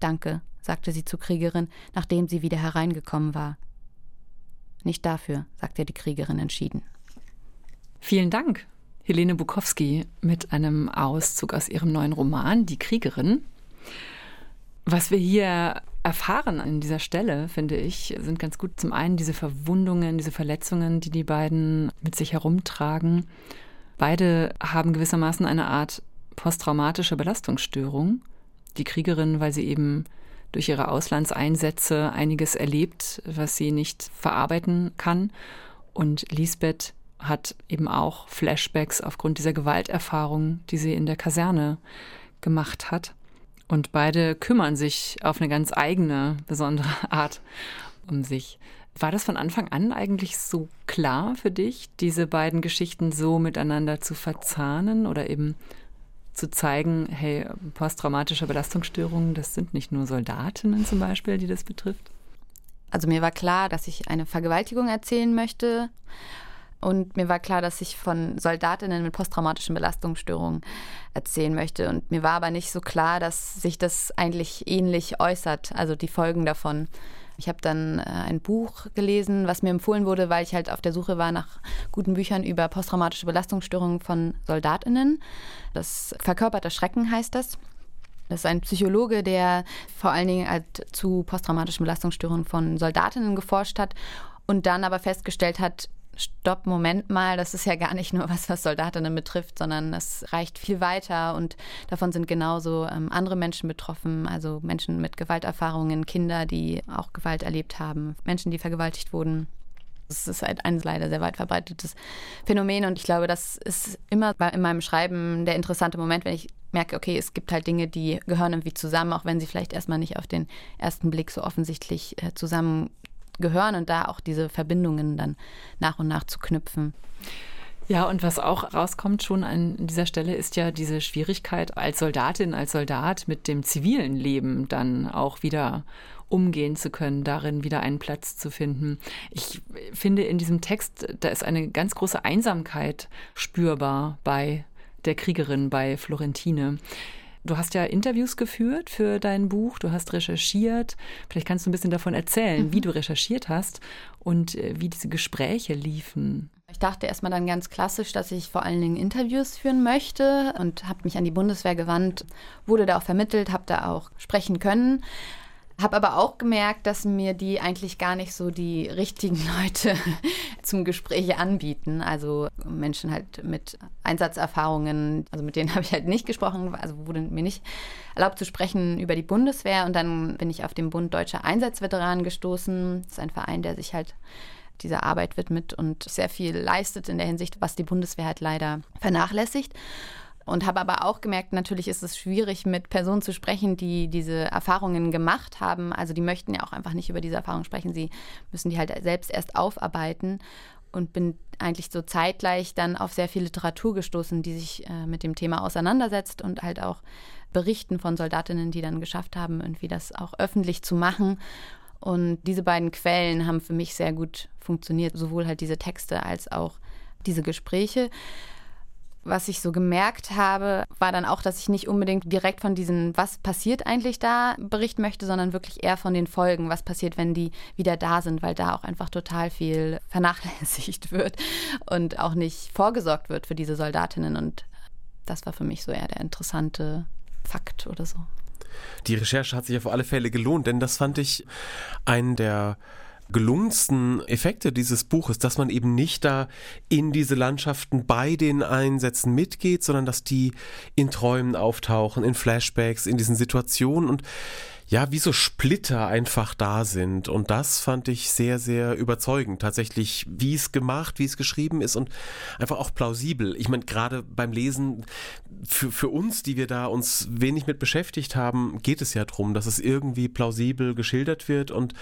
S1: Danke, sagte sie zur Kriegerin, nachdem sie wieder hereingekommen war. Nicht dafür, sagte die Kriegerin entschieden.
S2: Vielen Dank, Helene Bukowski, mit einem Auszug aus ihrem neuen Roman Die Kriegerin. Was wir hier erfahren an dieser Stelle, finde ich, sind ganz gut. Zum einen diese Verwundungen, diese Verletzungen, die die beiden mit sich herumtragen. Beide haben gewissermaßen eine Art posttraumatische Belastungsstörung. Die Kriegerin, weil sie eben durch ihre Auslandseinsätze einiges erlebt, was sie nicht verarbeiten kann. Und Lisbeth hat eben auch Flashbacks aufgrund dieser Gewalterfahrung, die sie in der Kaserne gemacht hat. Und beide kümmern sich auf eine ganz eigene, besondere Art um sich. War das von Anfang an eigentlich so klar für dich, diese beiden Geschichten so miteinander zu verzahnen oder eben zu zeigen, hey, posttraumatische Belastungsstörungen, das sind nicht nur Soldatinnen zum Beispiel, die das betrifft?
S1: Also mir war klar, dass ich eine Vergewaltigung erzählen möchte. Und mir war klar, dass ich von Soldatinnen mit posttraumatischen Belastungsstörungen erzählen möchte. Und mir war aber nicht so klar, dass sich das eigentlich ähnlich äußert, also die Folgen davon. Ich habe dann äh, ein Buch gelesen, was mir empfohlen wurde, weil ich halt auf der Suche war nach guten Büchern über posttraumatische Belastungsstörungen von Soldatinnen. Das verkörperte Schrecken heißt das. Das ist ein Psychologe, der vor allen Dingen halt zu posttraumatischen Belastungsstörungen von Soldatinnen geforscht hat und dann aber festgestellt hat, stopp, Moment mal, das ist ja gar nicht nur was, was Soldatinnen betrifft, sondern es reicht viel weiter und davon sind genauso ähm, andere Menschen betroffen, also Menschen mit Gewalterfahrungen, Kinder, die auch Gewalt erlebt haben, Menschen, die vergewaltigt wurden. Das ist halt ein leider sehr weit verbreitetes Phänomen und ich glaube, das ist immer in meinem Schreiben der interessante Moment, wenn ich merke, okay, es gibt halt Dinge, die gehören irgendwie zusammen, auch wenn sie vielleicht erstmal nicht auf den ersten Blick so offensichtlich äh, zusammen gehören und da auch diese Verbindungen dann nach und nach zu knüpfen.
S2: Ja, und was auch rauskommt schon an dieser Stelle ist ja diese Schwierigkeit als Soldatin, als Soldat mit dem zivilen Leben dann auch wieder umgehen zu können, darin wieder einen Platz zu finden. Ich finde in diesem Text, da ist eine ganz große Einsamkeit spürbar bei der Kriegerin, bei Florentine. Du hast ja Interviews geführt für dein Buch, du hast recherchiert. Vielleicht kannst du ein bisschen davon erzählen, mhm. wie du recherchiert hast und äh, wie diese Gespräche liefen.
S1: Ich dachte erstmal dann ganz klassisch, dass ich vor allen Dingen Interviews führen möchte und habe mich an die Bundeswehr gewandt, wurde da auch vermittelt, habe da auch sprechen können. Habe aber auch gemerkt, dass mir die eigentlich gar nicht so die richtigen Leute zum Gespräch anbieten. Also Menschen halt mit Einsatzerfahrungen, also mit denen habe ich halt nicht gesprochen, also wurde mir nicht erlaubt zu sprechen über die Bundeswehr. Und dann bin ich auf den Bund Deutscher Einsatzveteranen gestoßen. Das ist ein Verein, der sich halt dieser Arbeit widmet und sehr viel leistet in der Hinsicht, was die Bundeswehr halt leider vernachlässigt. Und habe aber auch gemerkt, natürlich ist es schwierig, mit Personen zu sprechen, die diese Erfahrungen gemacht haben. Also die möchten ja auch einfach nicht über diese Erfahrungen sprechen. Sie müssen die halt selbst erst aufarbeiten. Und bin eigentlich so zeitgleich dann auf sehr viel Literatur gestoßen, die sich äh, mit dem Thema auseinandersetzt und halt auch Berichten von Soldatinnen, die dann geschafft haben, irgendwie das auch öffentlich zu machen. Und diese beiden Quellen haben für mich sehr gut funktioniert, sowohl halt diese Texte als auch diese Gespräche was ich so gemerkt habe, war dann auch, dass ich nicht unbedingt direkt von diesen, was passiert eigentlich da, berichten möchte, sondern wirklich eher von den Folgen, was passiert, wenn die wieder da sind, weil da auch einfach total viel vernachlässigt wird und auch nicht vorgesorgt wird für diese Soldatinnen. Und das war für mich so eher der interessante Fakt oder so.
S3: Die Recherche hat sich auf alle Fälle gelohnt, denn das fand ich einen der gelungensten Effekte dieses Buches, dass man eben nicht da in diese Landschaften bei den Einsätzen mitgeht, sondern dass die in Träumen auftauchen, in Flashbacks, in diesen Situationen. Und ja, wie so Splitter einfach da sind. Und das fand ich sehr, sehr überzeugend. Tatsächlich, wie es gemacht, wie es geschrieben ist und einfach auch plausibel. Ich meine, gerade beim Lesen, für, für uns, die wir da uns wenig mit beschäftigt haben, geht es ja darum, dass es irgendwie plausibel geschildert wird. Und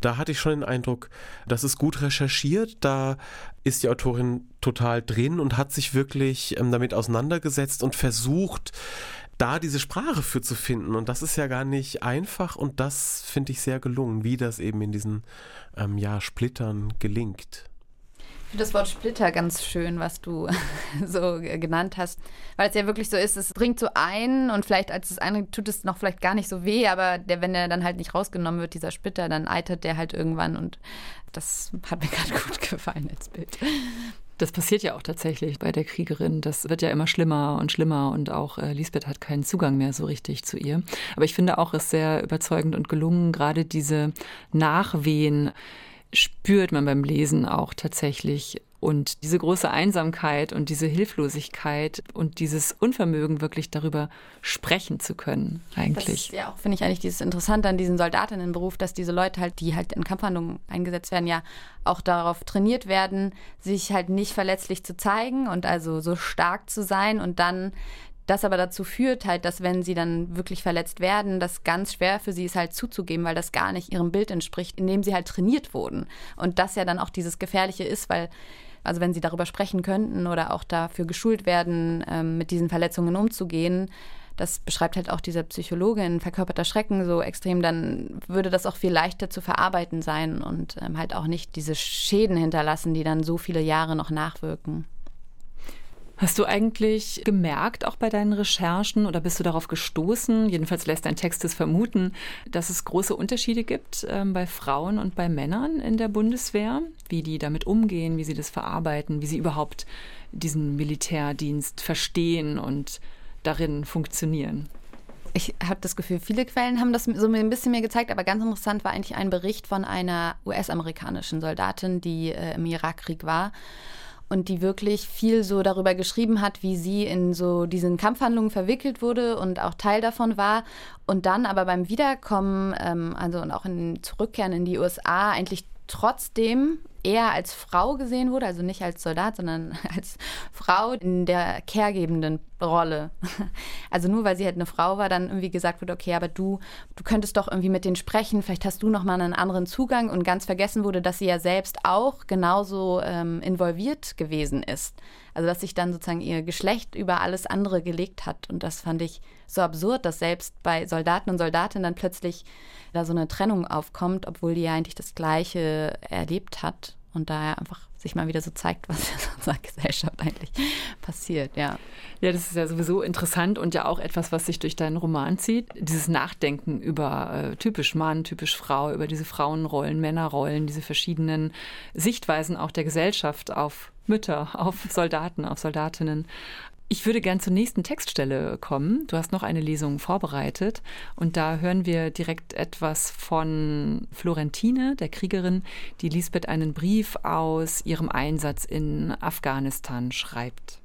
S3: da hatte ich schon den Eindruck, dass es gut recherchiert. Da ist die Autorin total drin und hat sich wirklich ähm, damit auseinandergesetzt und versucht, da diese Sprache für zu finden. Und das ist ja gar nicht einfach und das finde ich sehr gelungen, wie das eben in diesen ähm, ja, Splittern gelingt.
S1: Ich finde das Wort Splitter ganz schön, was du so genannt hast, weil es ja wirklich so ist, es bringt so ein und vielleicht als das eine tut es noch vielleicht gar nicht so weh, aber der, wenn der dann halt nicht rausgenommen wird, dieser Splitter, dann eitert der halt irgendwann und das hat mir gerade gut gefallen als Bild.
S2: Das passiert ja auch tatsächlich bei der Kriegerin. Das wird ja immer schlimmer und schlimmer und auch äh, Lisbeth hat keinen Zugang mehr so richtig zu ihr. Aber ich finde auch, es ist sehr überzeugend und gelungen, gerade diese Nachwehen spürt man beim Lesen auch tatsächlich und diese große Einsamkeit und diese Hilflosigkeit und dieses Unvermögen, wirklich darüber sprechen zu können, eigentlich. Das
S1: ist ja auch, finde ich eigentlich dieses Interessante an diesem Soldatinnenberuf, dass diese Leute halt, die halt in Kampfhandlungen eingesetzt werden, ja auch darauf trainiert werden, sich halt nicht verletzlich zu zeigen und also so stark zu sein und dann das aber dazu führt halt, dass wenn sie dann wirklich verletzt werden, das ganz schwer für sie ist halt zuzugeben, weil das gar nicht ihrem Bild entspricht, in dem sie halt trainiert wurden. Und das ja dann auch dieses Gefährliche ist, weil also wenn sie darüber sprechen könnten oder auch dafür geschult werden, ähm, mit diesen Verletzungen umzugehen, das beschreibt halt auch dieser Psychologe in verkörperter Schrecken so extrem, dann würde das auch viel leichter zu verarbeiten sein und ähm, halt auch nicht diese Schäden hinterlassen, die dann so viele Jahre noch nachwirken.
S2: Hast du eigentlich gemerkt, auch bei deinen Recherchen, oder bist du darauf gestoßen, jedenfalls lässt dein Text es vermuten, dass es große Unterschiede gibt äh, bei Frauen und bei Männern in der Bundeswehr, wie die damit umgehen, wie sie das verarbeiten, wie sie überhaupt diesen Militärdienst verstehen und darin funktionieren?
S1: Ich habe das Gefühl, viele Quellen haben das so ein bisschen mir gezeigt, aber ganz interessant war eigentlich ein Bericht von einer US-amerikanischen Soldatin, die äh, im Irakkrieg war und die wirklich viel so darüber geschrieben hat, wie sie in so diesen Kampfhandlungen verwickelt wurde und auch Teil davon war. Und dann aber beim Wiederkommen, ähm, also und auch in Zurückkehren in die USA eigentlich trotzdem eher als Frau gesehen wurde, also nicht als Soldat, sondern als Frau in der caregebenden Rolle. Also nur weil sie halt eine Frau war, dann irgendwie gesagt wurde, okay, aber du, du könntest doch irgendwie mit denen sprechen, vielleicht hast du noch mal einen anderen Zugang und ganz vergessen wurde, dass sie ja selbst auch genauso ähm, involviert gewesen ist. Also dass sich dann sozusagen ihr Geschlecht über alles andere gelegt hat und das fand ich so absurd, dass selbst bei Soldaten und Soldatinnen dann plötzlich da so eine Trennung aufkommt, obwohl die ja eigentlich das Gleiche erlebt hat und daher einfach sich mal wieder so zeigt, was in unserer Gesellschaft eigentlich passiert, ja.
S2: Ja, das ist ja sowieso interessant und ja auch etwas, was sich durch deinen Roman zieht. Dieses Nachdenken über äh, typisch Mann, typisch Frau, über diese Frauenrollen, Männerrollen, diese verschiedenen Sichtweisen auch der Gesellschaft auf Mütter, auf Soldaten, auf Soldatinnen. Ich würde gern zur nächsten Textstelle kommen. Du hast noch eine Lesung vorbereitet und da hören wir direkt etwas von Florentine, der Kriegerin, die Lisbeth einen Brief aus ihrem Einsatz in Afghanistan schreibt.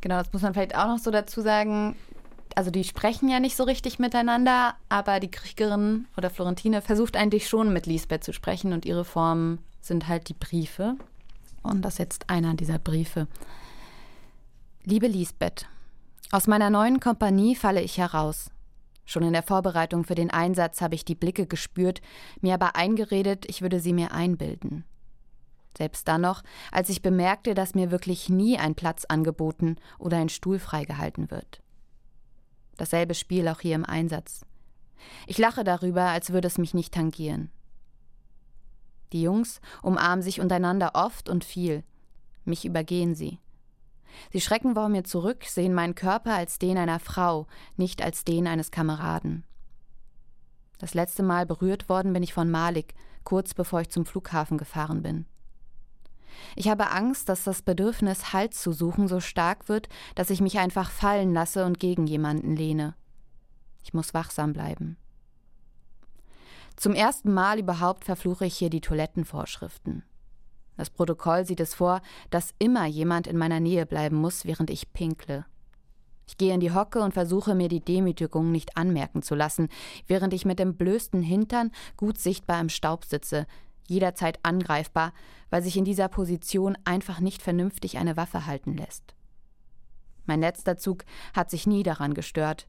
S1: Genau, das muss man vielleicht auch noch so dazu sagen. Also die sprechen ja nicht so richtig miteinander, aber die Kriegerin oder Florentine versucht eigentlich schon mit Lisbeth zu sprechen und ihre Formen sind halt die Briefe. Und das ist jetzt einer dieser Briefe. Liebe Lisbeth, aus meiner neuen Kompanie falle ich heraus. Schon in der Vorbereitung für den Einsatz habe ich die Blicke gespürt, mir aber eingeredet, ich würde sie mir einbilden. Selbst dann noch, als ich bemerkte, dass mir wirklich nie ein Platz angeboten oder ein Stuhl freigehalten wird. Dasselbe Spiel auch hier im Einsatz. Ich lache darüber, als würde es mich nicht tangieren. Die Jungs umarmen sich untereinander oft und viel. Mich übergehen sie. Sie schrecken vor mir zurück, sehen meinen Körper als den einer Frau, nicht als den eines Kameraden. Das letzte Mal berührt worden bin ich von Malik, kurz bevor ich zum Flughafen gefahren bin. Ich habe Angst, dass das Bedürfnis, Halt zu suchen, so stark wird, dass ich mich einfach fallen lasse und gegen jemanden lehne. Ich muss wachsam bleiben. Zum ersten Mal überhaupt verfluche ich hier die Toilettenvorschriften. Das Protokoll sieht es vor, dass immer jemand in meiner Nähe bleiben muss, während ich pinkle. Ich gehe in die Hocke und versuche mir die Demütigung nicht anmerken zu lassen, während ich mit dem blößten Hintern gut sichtbar im Staub sitze, jederzeit angreifbar, weil sich in dieser Position einfach nicht vernünftig eine Waffe halten lässt. Mein letzter Zug hat sich nie daran gestört,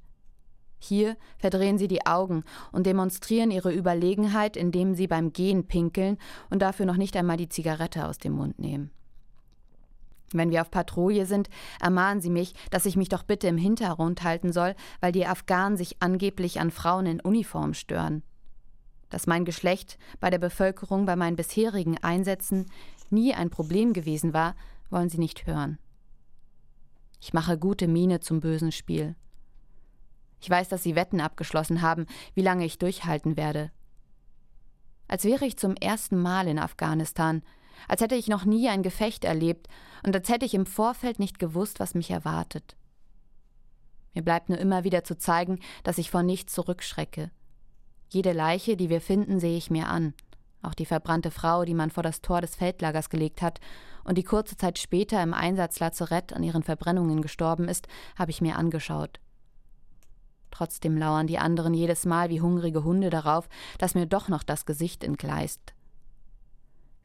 S1: hier verdrehen sie die Augen und demonstrieren ihre Überlegenheit, indem sie beim Gehen pinkeln und dafür noch nicht einmal die Zigarette aus dem Mund nehmen. Wenn wir auf Patrouille sind, ermahnen sie mich, dass ich mich doch bitte im Hintergrund halten soll, weil die Afghanen sich angeblich an Frauen in Uniform stören. Dass mein Geschlecht bei der Bevölkerung bei meinen bisherigen Einsätzen nie ein Problem gewesen war, wollen sie nicht hören. Ich mache gute Miene zum bösen Spiel. Ich weiß, dass Sie Wetten abgeschlossen haben, wie lange ich durchhalten werde. Als wäre ich zum ersten Mal in Afghanistan, als hätte ich noch nie ein Gefecht erlebt und als hätte ich im Vorfeld nicht gewusst, was mich erwartet. Mir bleibt nur immer wieder zu zeigen, dass ich vor nichts zurückschrecke. Jede Leiche, die wir finden, sehe ich mir an. Auch die verbrannte Frau, die man vor das Tor des Feldlagers gelegt hat und die kurze Zeit später im Einsatzlazarett an ihren Verbrennungen gestorben ist, habe ich mir angeschaut. Trotzdem lauern die anderen jedes Mal wie hungrige Hunde darauf, dass mir doch noch das Gesicht entgleist.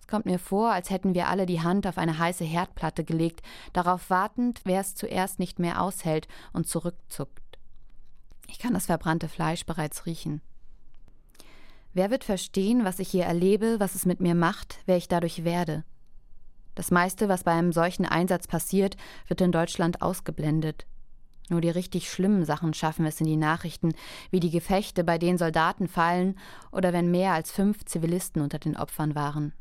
S1: Es kommt mir vor, als hätten wir alle die Hand auf eine heiße Herdplatte gelegt, darauf wartend, wer es zuerst nicht mehr aushält und zurückzuckt. Ich kann das verbrannte Fleisch bereits riechen. Wer wird verstehen, was ich hier erlebe, was es mit mir macht, wer ich dadurch werde? Das meiste, was bei einem solchen Einsatz passiert, wird in Deutschland ausgeblendet. Nur die richtig schlimmen Sachen schaffen es in die Nachrichten, wie die Gefechte, bei denen Soldaten fallen oder wenn mehr als fünf Zivilisten unter den Opfern waren.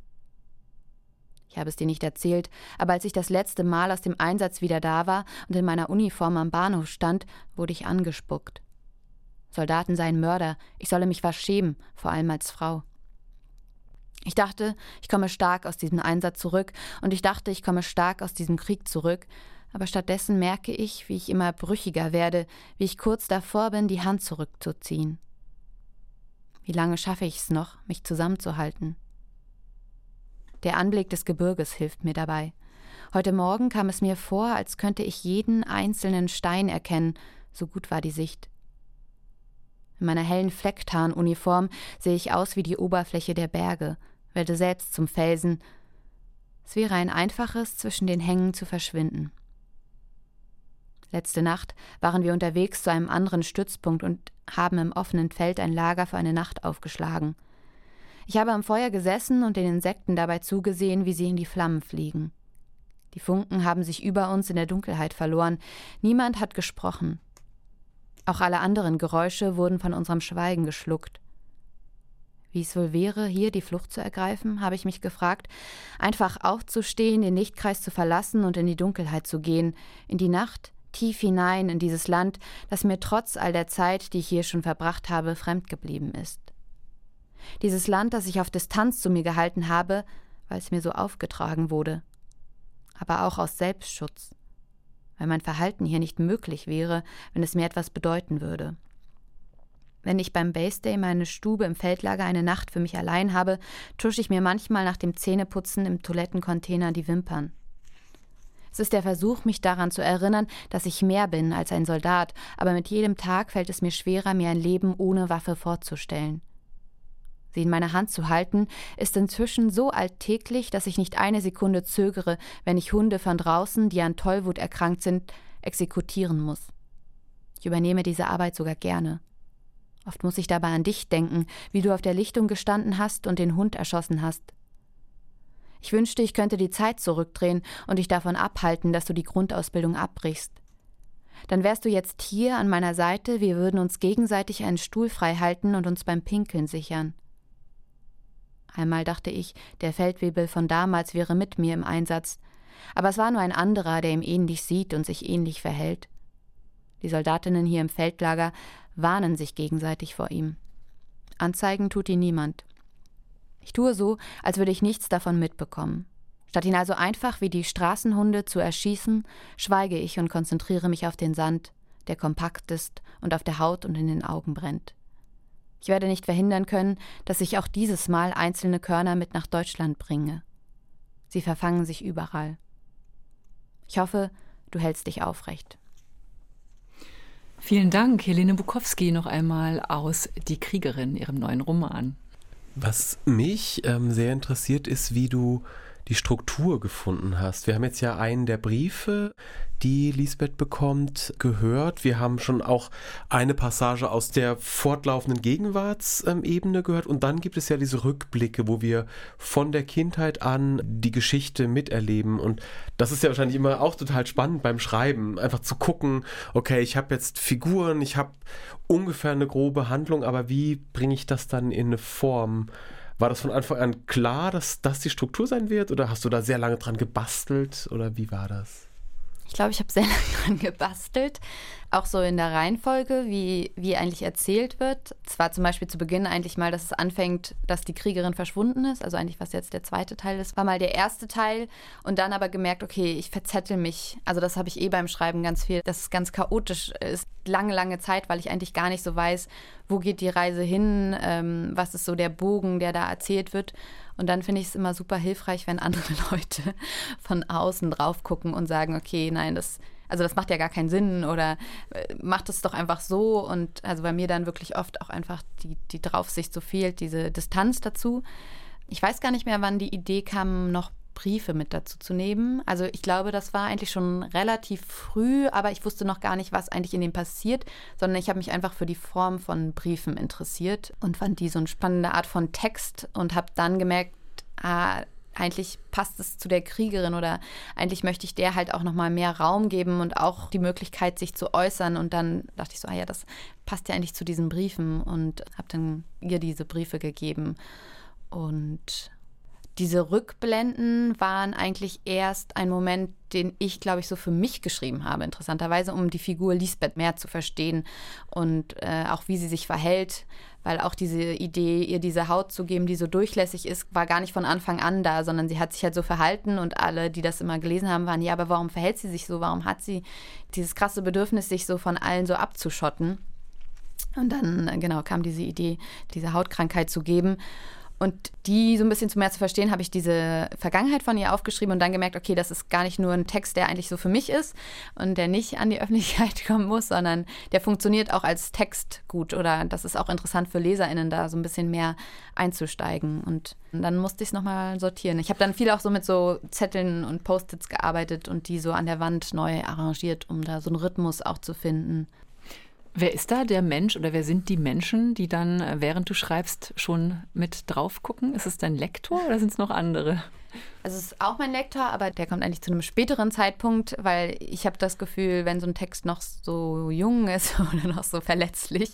S1: Ich habe es dir nicht erzählt, aber als ich das letzte Mal aus dem Einsatz wieder da war und in meiner Uniform am Bahnhof stand, wurde ich angespuckt. Soldaten seien Mörder, ich solle mich was schämen, vor allem als Frau. Ich dachte, ich komme stark aus diesem Einsatz zurück, und ich dachte, ich komme stark aus diesem Krieg zurück, aber stattdessen merke ich, wie ich immer brüchiger werde, wie ich kurz davor bin, die Hand zurückzuziehen. Wie lange schaffe ich es noch, mich zusammenzuhalten? Der Anblick des Gebirges hilft mir dabei. Heute Morgen kam es mir vor, als könnte ich jeden einzelnen Stein erkennen, so gut war die Sicht. In meiner hellen Flecktarnuniform sehe ich aus wie die Oberfläche der Berge, werde selbst zum Felsen. Es wäre ein einfaches, zwischen den Hängen zu verschwinden. Letzte Nacht waren wir unterwegs zu einem anderen Stützpunkt und haben im offenen Feld ein Lager für eine Nacht aufgeschlagen. Ich habe am Feuer gesessen und den Insekten dabei zugesehen, wie sie in die Flammen fliegen. Die Funken haben sich über uns in der Dunkelheit verloren. Niemand hat gesprochen. Auch alle anderen Geräusche wurden von unserem Schweigen geschluckt. Wie es wohl wäre, hier die Flucht zu ergreifen, habe ich mich gefragt, einfach aufzustehen, den Lichtkreis zu verlassen und in die Dunkelheit zu gehen, in die Nacht, tief hinein in dieses Land, das mir trotz all der Zeit, die ich hier schon verbracht habe, fremd geblieben ist. Dieses Land, das ich auf Distanz zu mir gehalten habe, weil es mir so aufgetragen wurde, aber auch aus Selbstschutz weil mein Verhalten hier nicht möglich wäre, wenn es mir etwas bedeuten würde. Wenn ich beim Base Day meine Stube im Feldlager eine Nacht für mich allein habe, tusche ich mir manchmal nach dem Zähneputzen im Toilettencontainer die Wimpern. Es ist der Versuch, mich daran zu erinnern, dass ich mehr bin als ein Soldat, aber mit jedem Tag fällt es mir schwerer, mir ein Leben ohne Waffe vorzustellen. Sie in meiner Hand zu halten, ist inzwischen so alltäglich, dass ich nicht eine Sekunde zögere, wenn ich Hunde von draußen, die an Tollwut erkrankt sind, exekutieren muss. Ich übernehme diese Arbeit sogar gerne. Oft muss ich dabei an dich denken, wie du auf der Lichtung gestanden hast und den Hund erschossen hast. Ich wünschte, ich könnte die Zeit zurückdrehen und dich davon abhalten, dass du die Grundausbildung abbrichst. Dann wärst du jetzt hier an meiner Seite, wir würden uns gegenseitig einen Stuhl frei halten und uns beim Pinkeln sichern. Einmal dachte ich, der Feldwebel von damals wäre mit mir im Einsatz, aber es war nur ein anderer, der ihm ähnlich sieht und sich ähnlich verhält. Die Soldatinnen hier im Feldlager warnen sich gegenseitig vor ihm. Anzeigen tut ihn niemand. Ich tue so, als würde ich nichts davon mitbekommen. Statt ihn also einfach wie die Straßenhunde zu erschießen, schweige ich und konzentriere mich auf den Sand, der kompakt ist und auf der Haut und in den Augen brennt. Ich werde nicht verhindern können, dass ich auch dieses Mal einzelne Körner mit nach Deutschland bringe. Sie verfangen sich überall. Ich hoffe, du hältst dich aufrecht.
S2: Vielen Dank, Helene Bukowski, noch einmal aus Die Kriegerin, ihrem neuen Roman.
S3: Was mich ähm, sehr interessiert, ist, wie du die Struktur gefunden hast. Wir haben jetzt ja einen der Briefe, die Lisbeth bekommt, gehört. Wir haben schon auch eine Passage aus der fortlaufenden Gegenwartsebene gehört. Und dann gibt es ja diese Rückblicke, wo wir von der Kindheit an die Geschichte miterleben. Und das ist ja wahrscheinlich immer auch total spannend beim Schreiben, einfach zu gucken, okay, ich habe jetzt Figuren, ich habe ungefähr eine grobe Handlung, aber wie bringe ich das dann in eine Form? War das von Anfang an klar, dass das die Struktur sein wird? Oder hast du da sehr lange dran gebastelt? Oder wie war das?
S1: Ich glaube, ich habe sehr lange dran gebastelt. auch so in der Reihenfolge, wie, wie eigentlich erzählt wird. Es war zum Beispiel zu Beginn eigentlich mal, dass es anfängt, dass die Kriegerin verschwunden ist. Also eigentlich, was jetzt der zweite Teil ist, war mal der erste Teil. Und dann aber gemerkt, okay, ich verzettel mich. Also das habe ich eh beim Schreiben ganz viel, dass es ganz chaotisch ist. Lange, lange Zeit, weil ich eigentlich gar nicht so weiß, wo geht die Reise hin, ähm, was ist so der Bogen, der da erzählt wird. Und dann finde ich es immer super hilfreich, wenn andere Leute von außen drauf gucken und sagen, okay, nein, das also das macht ja gar keinen Sinn oder äh, macht es doch einfach so. Und also bei mir dann wirklich oft auch einfach die, die Draufsicht so fehlt, diese Distanz dazu. Ich weiß gar nicht mehr, wann die Idee kam, noch Briefe mit dazu zu nehmen. Also ich glaube, das war eigentlich schon relativ früh, aber ich wusste noch gar nicht, was eigentlich in dem passiert, sondern ich habe mich einfach für die Form von Briefen interessiert und fand die so eine spannende Art von Text und habe dann gemerkt, ah, eigentlich passt es zu der Kriegerin oder eigentlich möchte ich der halt auch nochmal mehr Raum geben und auch die Möglichkeit, sich zu äußern. Und dann dachte ich so, ah ja, das passt ja eigentlich zu diesen Briefen und habe dann ihr diese Briefe gegeben. Und diese Rückblenden waren eigentlich erst ein Moment, den ich, glaube ich, so für mich geschrieben habe, interessanterweise, um die Figur Lisbeth mehr zu verstehen und äh, auch wie sie sich verhält, weil auch diese Idee, ihr diese Haut zu geben, die so durchlässig ist, war gar nicht von Anfang an da, sondern sie hat sich halt so verhalten und alle, die das immer gelesen haben, waren, ja, aber warum verhält sie sich so? Warum hat sie dieses krasse Bedürfnis, sich so von allen so abzuschotten? Und dann, äh, genau, kam diese Idee, diese Hautkrankheit zu geben. Und die so ein bisschen zu mehr zu verstehen, habe ich diese Vergangenheit von ihr aufgeschrieben und dann gemerkt, okay, das ist gar nicht nur ein Text, der eigentlich so für mich ist und der nicht an die Öffentlichkeit kommen muss, sondern der funktioniert auch als Text gut oder das ist auch interessant für LeserInnen, da so ein bisschen mehr einzusteigen. Und dann musste ich es nochmal sortieren. Ich habe dann viel auch so mit so Zetteln und Post-its gearbeitet und die so an der Wand neu arrangiert, um da so einen Rhythmus auch zu finden.
S2: Wer ist da der Mensch oder wer sind die Menschen, die dann, äh, während du schreibst, schon mit drauf gucken? Ist es dein Lektor oder sind es noch andere?
S1: Also es ist auch mein Lektor, aber der kommt eigentlich zu einem späteren Zeitpunkt, weil ich habe das Gefühl, wenn so ein Text noch so jung ist oder noch so verletzlich,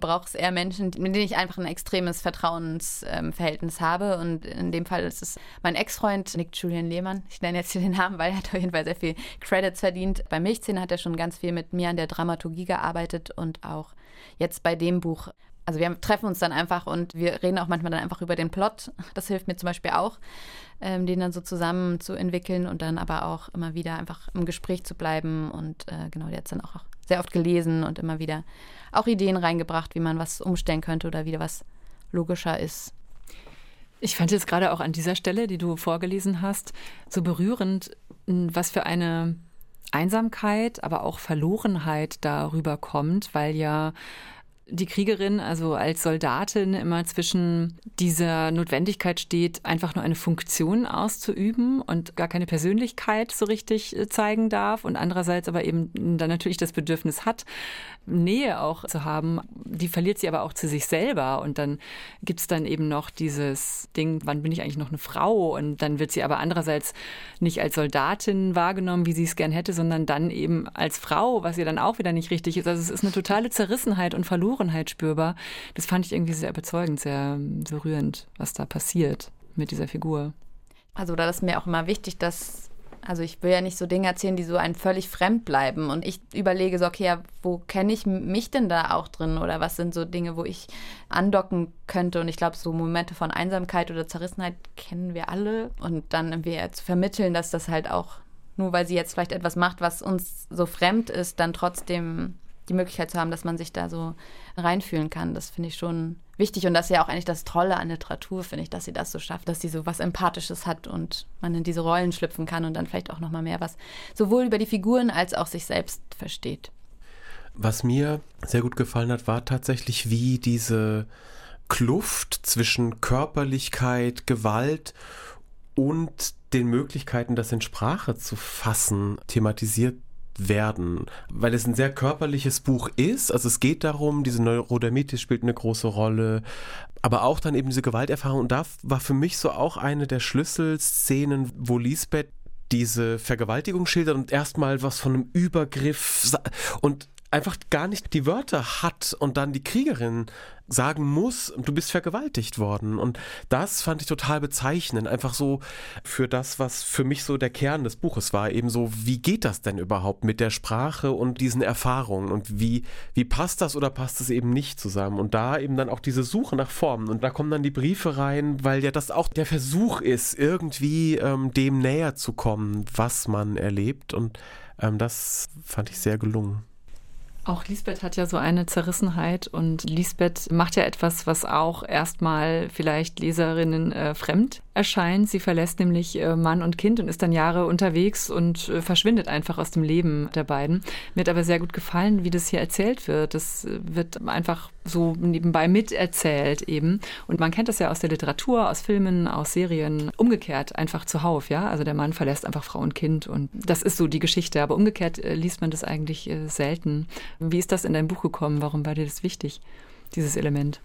S1: braucht es eher Menschen, mit denen ich einfach ein extremes Vertrauensverhältnis habe. Und in dem Fall ist es mein Ex-Freund Nick Julian Lehmann. Ich nenne jetzt hier den Namen, weil er hat auf jeden Fall sehr viel Credits verdient. Bei Milchzähne hat er schon ganz viel mit mir an der Dramaturgie gearbeitet und auch jetzt bei dem Buch also wir treffen uns dann einfach und wir reden auch manchmal dann einfach über den Plot. Das hilft mir zum Beispiel auch ähm, den dann so zusammen zu entwickeln und dann aber auch immer wieder einfach im Gespräch zu bleiben. Und äh, genau, der hat es dann auch sehr oft gelesen und immer wieder auch Ideen reingebracht, wie man was umstellen könnte oder wieder was logischer ist.
S2: Ich fand jetzt gerade auch an dieser Stelle, die du vorgelesen hast, so berührend, was für eine Einsamkeit, aber auch Verlorenheit darüber kommt, weil ja die Kriegerin, also als Soldatin, immer zwischen dieser Notwendigkeit steht, einfach nur eine Funktion auszuüben und gar keine Persönlichkeit so richtig äh, zeigen darf und andererseits aber eben dann natürlich das Bedürfnis hat, Nähe auch zu haben. Die verliert sie aber auch zu sich selber und dann gibt es dann eben noch dieses Ding, wann bin ich eigentlich noch eine Frau? Und dann wird sie aber andererseits nicht als Soldatin wahrgenommen, wie sie es gern hätte, sondern dann eben als Frau, was ihr dann auch wieder nicht richtig ist. Also es ist eine totale Zerrissenheit und Verlust Verlorenheit spürbar. Das fand ich irgendwie sehr überzeugend, sehr, sehr rührend, was da passiert mit dieser Figur.
S1: Also da ist mir auch immer wichtig, dass, also ich will ja nicht so Dinge erzählen, die so einem völlig fremd bleiben. Und ich überlege so, okay, ja, wo kenne ich mich denn da auch drin? Oder was sind so Dinge, wo ich andocken könnte? Und ich glaube, so Momente von Einsamkeit oder Zerrissenheit kennen wir alle. Und dann irgendwie zu vermitteln, dass das halt auch, nur weil sie jetzt vielleicht etwas macht, was uns so fremd ist, dann trotzdem die Möglichkeit zu haben, dass man sich da so reinfühlen kann. Das finde ich schon wichtig. Und das ist ja auch eigentlich das Tolle an Literatur, finde ich, dass sie das so schafft, dass sie so was Empathisches hat und man in diese Rollen schlüpfen kann und dann vielleicht auch nochmal mehr was sowohl über die Figuren als auch sich selbst versteht.
S3: Was mir sehr gut gefallen hat, war tatsächlich, wie diese Kluft zwischen Körperlichkeit, Gewalt und den Möglichkeiten, das in Sprache zu fassen, thematisiert werden, weil es ein sehr körperliches Buch ist. Also es geht darum, diese Neurodermitis spielt eine große Rolle, aber auch dann eben diese Gewalterfahrung. Und da war für mich so auch eine der Schlüsselszenen, wo Lisbeth diese Vergewaltigung schildert und erstmal was von einem Übergriff und einfach gar nicht die Wörter hat und dann die Kriegerin sagen muss, du bist vergewaltigt worden. Und das fand ich total bezeichnend. Einfach so für das, was für mich so der Kern des Buches war. Eben so, wie geht das denn überhaupt mit der Sprache und diesen Erfahrungen? Und wie, wie passt das oder passt es eben nicht zusammen? Und da eben dann auch diese Suche nach Formen. Und da kommen dann die Briefe rein, weil ja das auch der Versuch ist, irgendwie ähm, dem näher zu kommen, was man erlebt. Und ähm, das fand ich sehr gelungen.
S2: Auch Lisbeth hat ja so eine Zerrissenheit und Lisbeth macht ja etwas, was auch erstmal vielleicht Leserinnen äh, fremd erscheint. Sie verlässt nämlich äh, Mann und Kind und ist dann Jahre unterwegs und äh, verschwindet einfach aus dem Leben der beiden. Mir hat aber sehr gut gefallen, wie das hier erzählt wird. Das äh, wird einfach so nebenbei miterzählt eben. Und man kennt das ja aus der Literatur, aus Filmen, aus Serien. Umgekehrt einfach zuhauf, ja. Also der Mann verlässt einfach Frau und Kind und das ist so die Geschichte. Aber umgekehrt äh, liest man das eigentlich äh, selten. Wie ist das in dein Buch gekommen? Warum war dir das wichtig, dieses Element?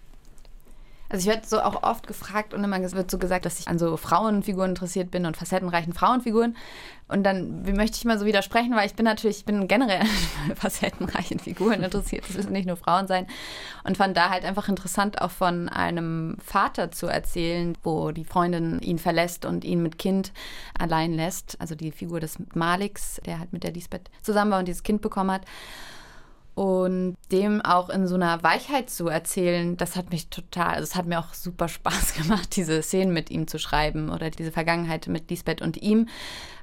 S1: Also ich werde so auch oft gefragt und immer wird so gesagt, dass ich an so Frauenfiguren interessiert bin und facettenreichen Frauenfiguren. Und dann möchte ich mal so widersprechen, weil ich bin natürlich, ich bin generell an facettenreichen Figuren interessiert. Das müssen nicht nur Frauen sein. Und fand da halt einfach interessant, auch von einem Vater zu erzählen, wo die Freundin ihn verlässt und ihn mit Kind allein lässt. Also die Figur des Maliks, der halt mit der Lisbeth zusammen war und dieses Kind bekommen hat. Und dem auch in so einer Weichheit zu erzählen, das hat mich total, also es hat mir auch super Spaß gemacht, diese Szenen mit ihm zu schreiben oder diese Vergangenheit mit Lisbeth und ihm,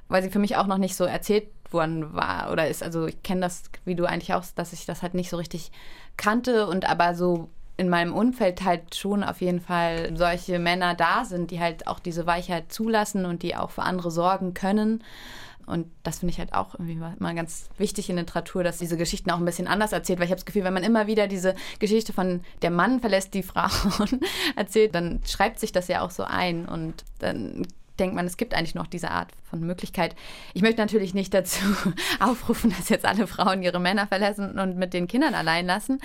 S1: weil sie für mich auch noch nicht so erzählt worden war oder ist. Also ich kenne das, wie du eigentlich auch, dass ich das halt nicht so richtig kannte und aber so in meinem Umfeld halt schon auf jeden Fall solche Männer da sind, die halt auch diese Weichheit zulassen und die auch für andere sorgen können. Und das finde ich halt auch irgendwie mal ganz wichtig in Literatur, dass diese Geschichten auch ein bisschen anders erzählt, weil ich habe das Gefühl, wenn man immer wieder diese Geschichte von der Mann verlässt die Frau erzählt, dann schreibt sich das ja auch so ein und dann denkt man, es gibt eigentlich noch diese Art von Möglichkeit. Ich möchte natürlich nicht dazu aufrufen, dass jetzt alle Frauen ihre Männer verlassen und mit den Kindern allein lassen.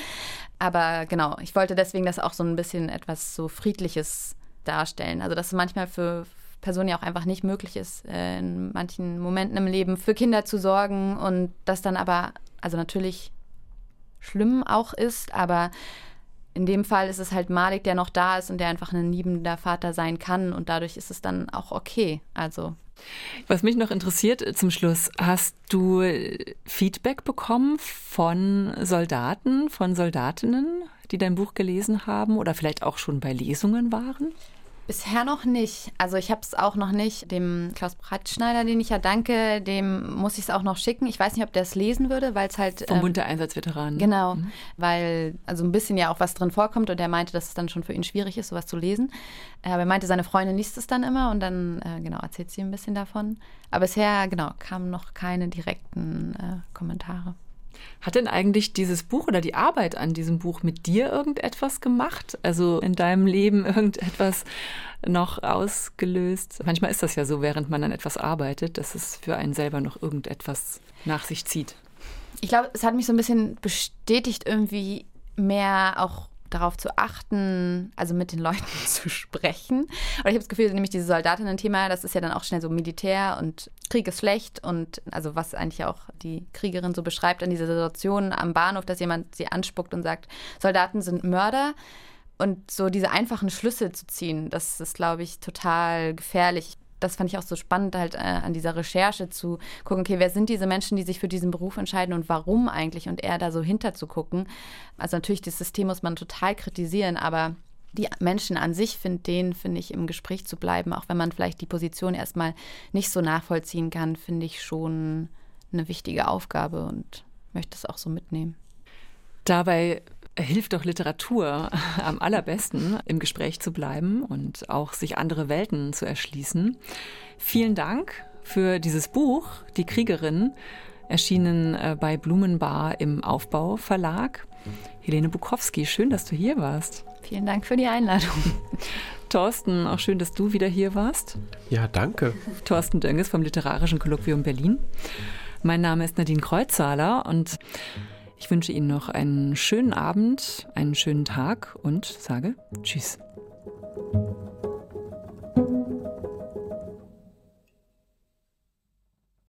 S1: Aber genau, ich wollte deswegen das auch so ein bisschen etwas so Friedliches darstellen. Also, dass manchmal für, Person ja auch einfach nicht möglich ist, äh, in manchen Momenten im Leben für Kinder zu sorgen und das dann aber, also natürlich schlimm auch ist, aber in dem Fall ist es halt Malik, der noch da ist und der einfach ein liebender Vater sein kann und dadurch ist es dann auch okay. Also
S2: was mich noch interessiert äh, zum Schluss, hast du Feedback bekommen von Soldaten, von Soldatinnen, die dein Buch gelesen haben oder vielleicht auch schon bei Lesungen waren?
S1: Bisher noch nicht. Also ich habe es auch noch nicht. Dem Klaus Breitschneider, den ich ja danke, dem muss ich es auch noch schicken. Ich weiß nicht, ob der es lesen würde, weil es halt...
S2: Vom ähm, Bund der Einsatzveteranen.
S1: Genau, mhm. weil also ein bisschen ja auch was drin vorkommt und er meinte, dass es dann schon für ihn schwierig ist, sowas zu lesen. Aber er meinte, seine Freundin liest es dann immer und dann, äh, genau, erzählt sie ein bisschen davon. Aber bisher, genau, kamen noch keine direkten äh, Kommentare.
S2: Hat denn eigentlich dieses Buch oder die Arbeit an diesem Buch mit dir irgendetwas gemacht? Also in deinem Leben irgendetwas noch ausgelöst? Manchmal ist das ja so, während man an etwas arbeitet, dass es für einen selber noch irgendetwas nach sich zieht.
S1: Ich glaube, es hat mich so ein bisschen bestätigt, irgendwie mehr auch darauf zu achten, also mit den Leuten zu sprechen. Oder ich habe das Gefühl, nämlich dieses Soldatinnen-Thema, das ist ja dann auch schnell so Militär und Krieg ist schlecht und also was eigentlich auch die Kriegerin so beschreibt an dieser Situation am Bahnhof, dass jemand sie anspuckt und sagt, Soldaten sind Mörder. Und so diese einfachen Schlüsse zu ziehen, das ist, glaube ich, total gefährlich das fand ich auch so spannend, halt äh, an dieser Recherche zu gucken, okay, wer sind diese Menschen, die sich für diesen Beruf entscheiden und warum eigentlich und eher da so hinter zu gucken. Also natürlich, das System muss man total kritisieren, aber die Menschen an sich, find, denen finde ich im Gespräch zu bleiben, auch wenn man vielleicht die Position erstmal nicht so nachvollziehen kann, finde ich schon eine wichtige Aufgabe und möchte es auch so mitnehmen.
S2: Dabei hilft doch Literatur am allerbesten, im Gespräch zu bleiben und auch sich andere Welten zu erschließen. Vielen Dank für dieses Buch, Die Kriegerin, erschienen äh, bei Blumenbar im Aufbau Verlag. Helene Bukowski, schön, dass du hier warst.
S1: Vielen Dank für die Einladung.
S2: Thorsten, auch schön, dass du wieder hier warst.
S3: Ja, danke.
S2: Thorsten Dönges vom Literarischen Kolloquium Berlin. Mein Name ist Nadine Kreuzhaler und ich wünsche Ihnen noch einen schönen Abend, einen schönen Tag und sage Tschüss.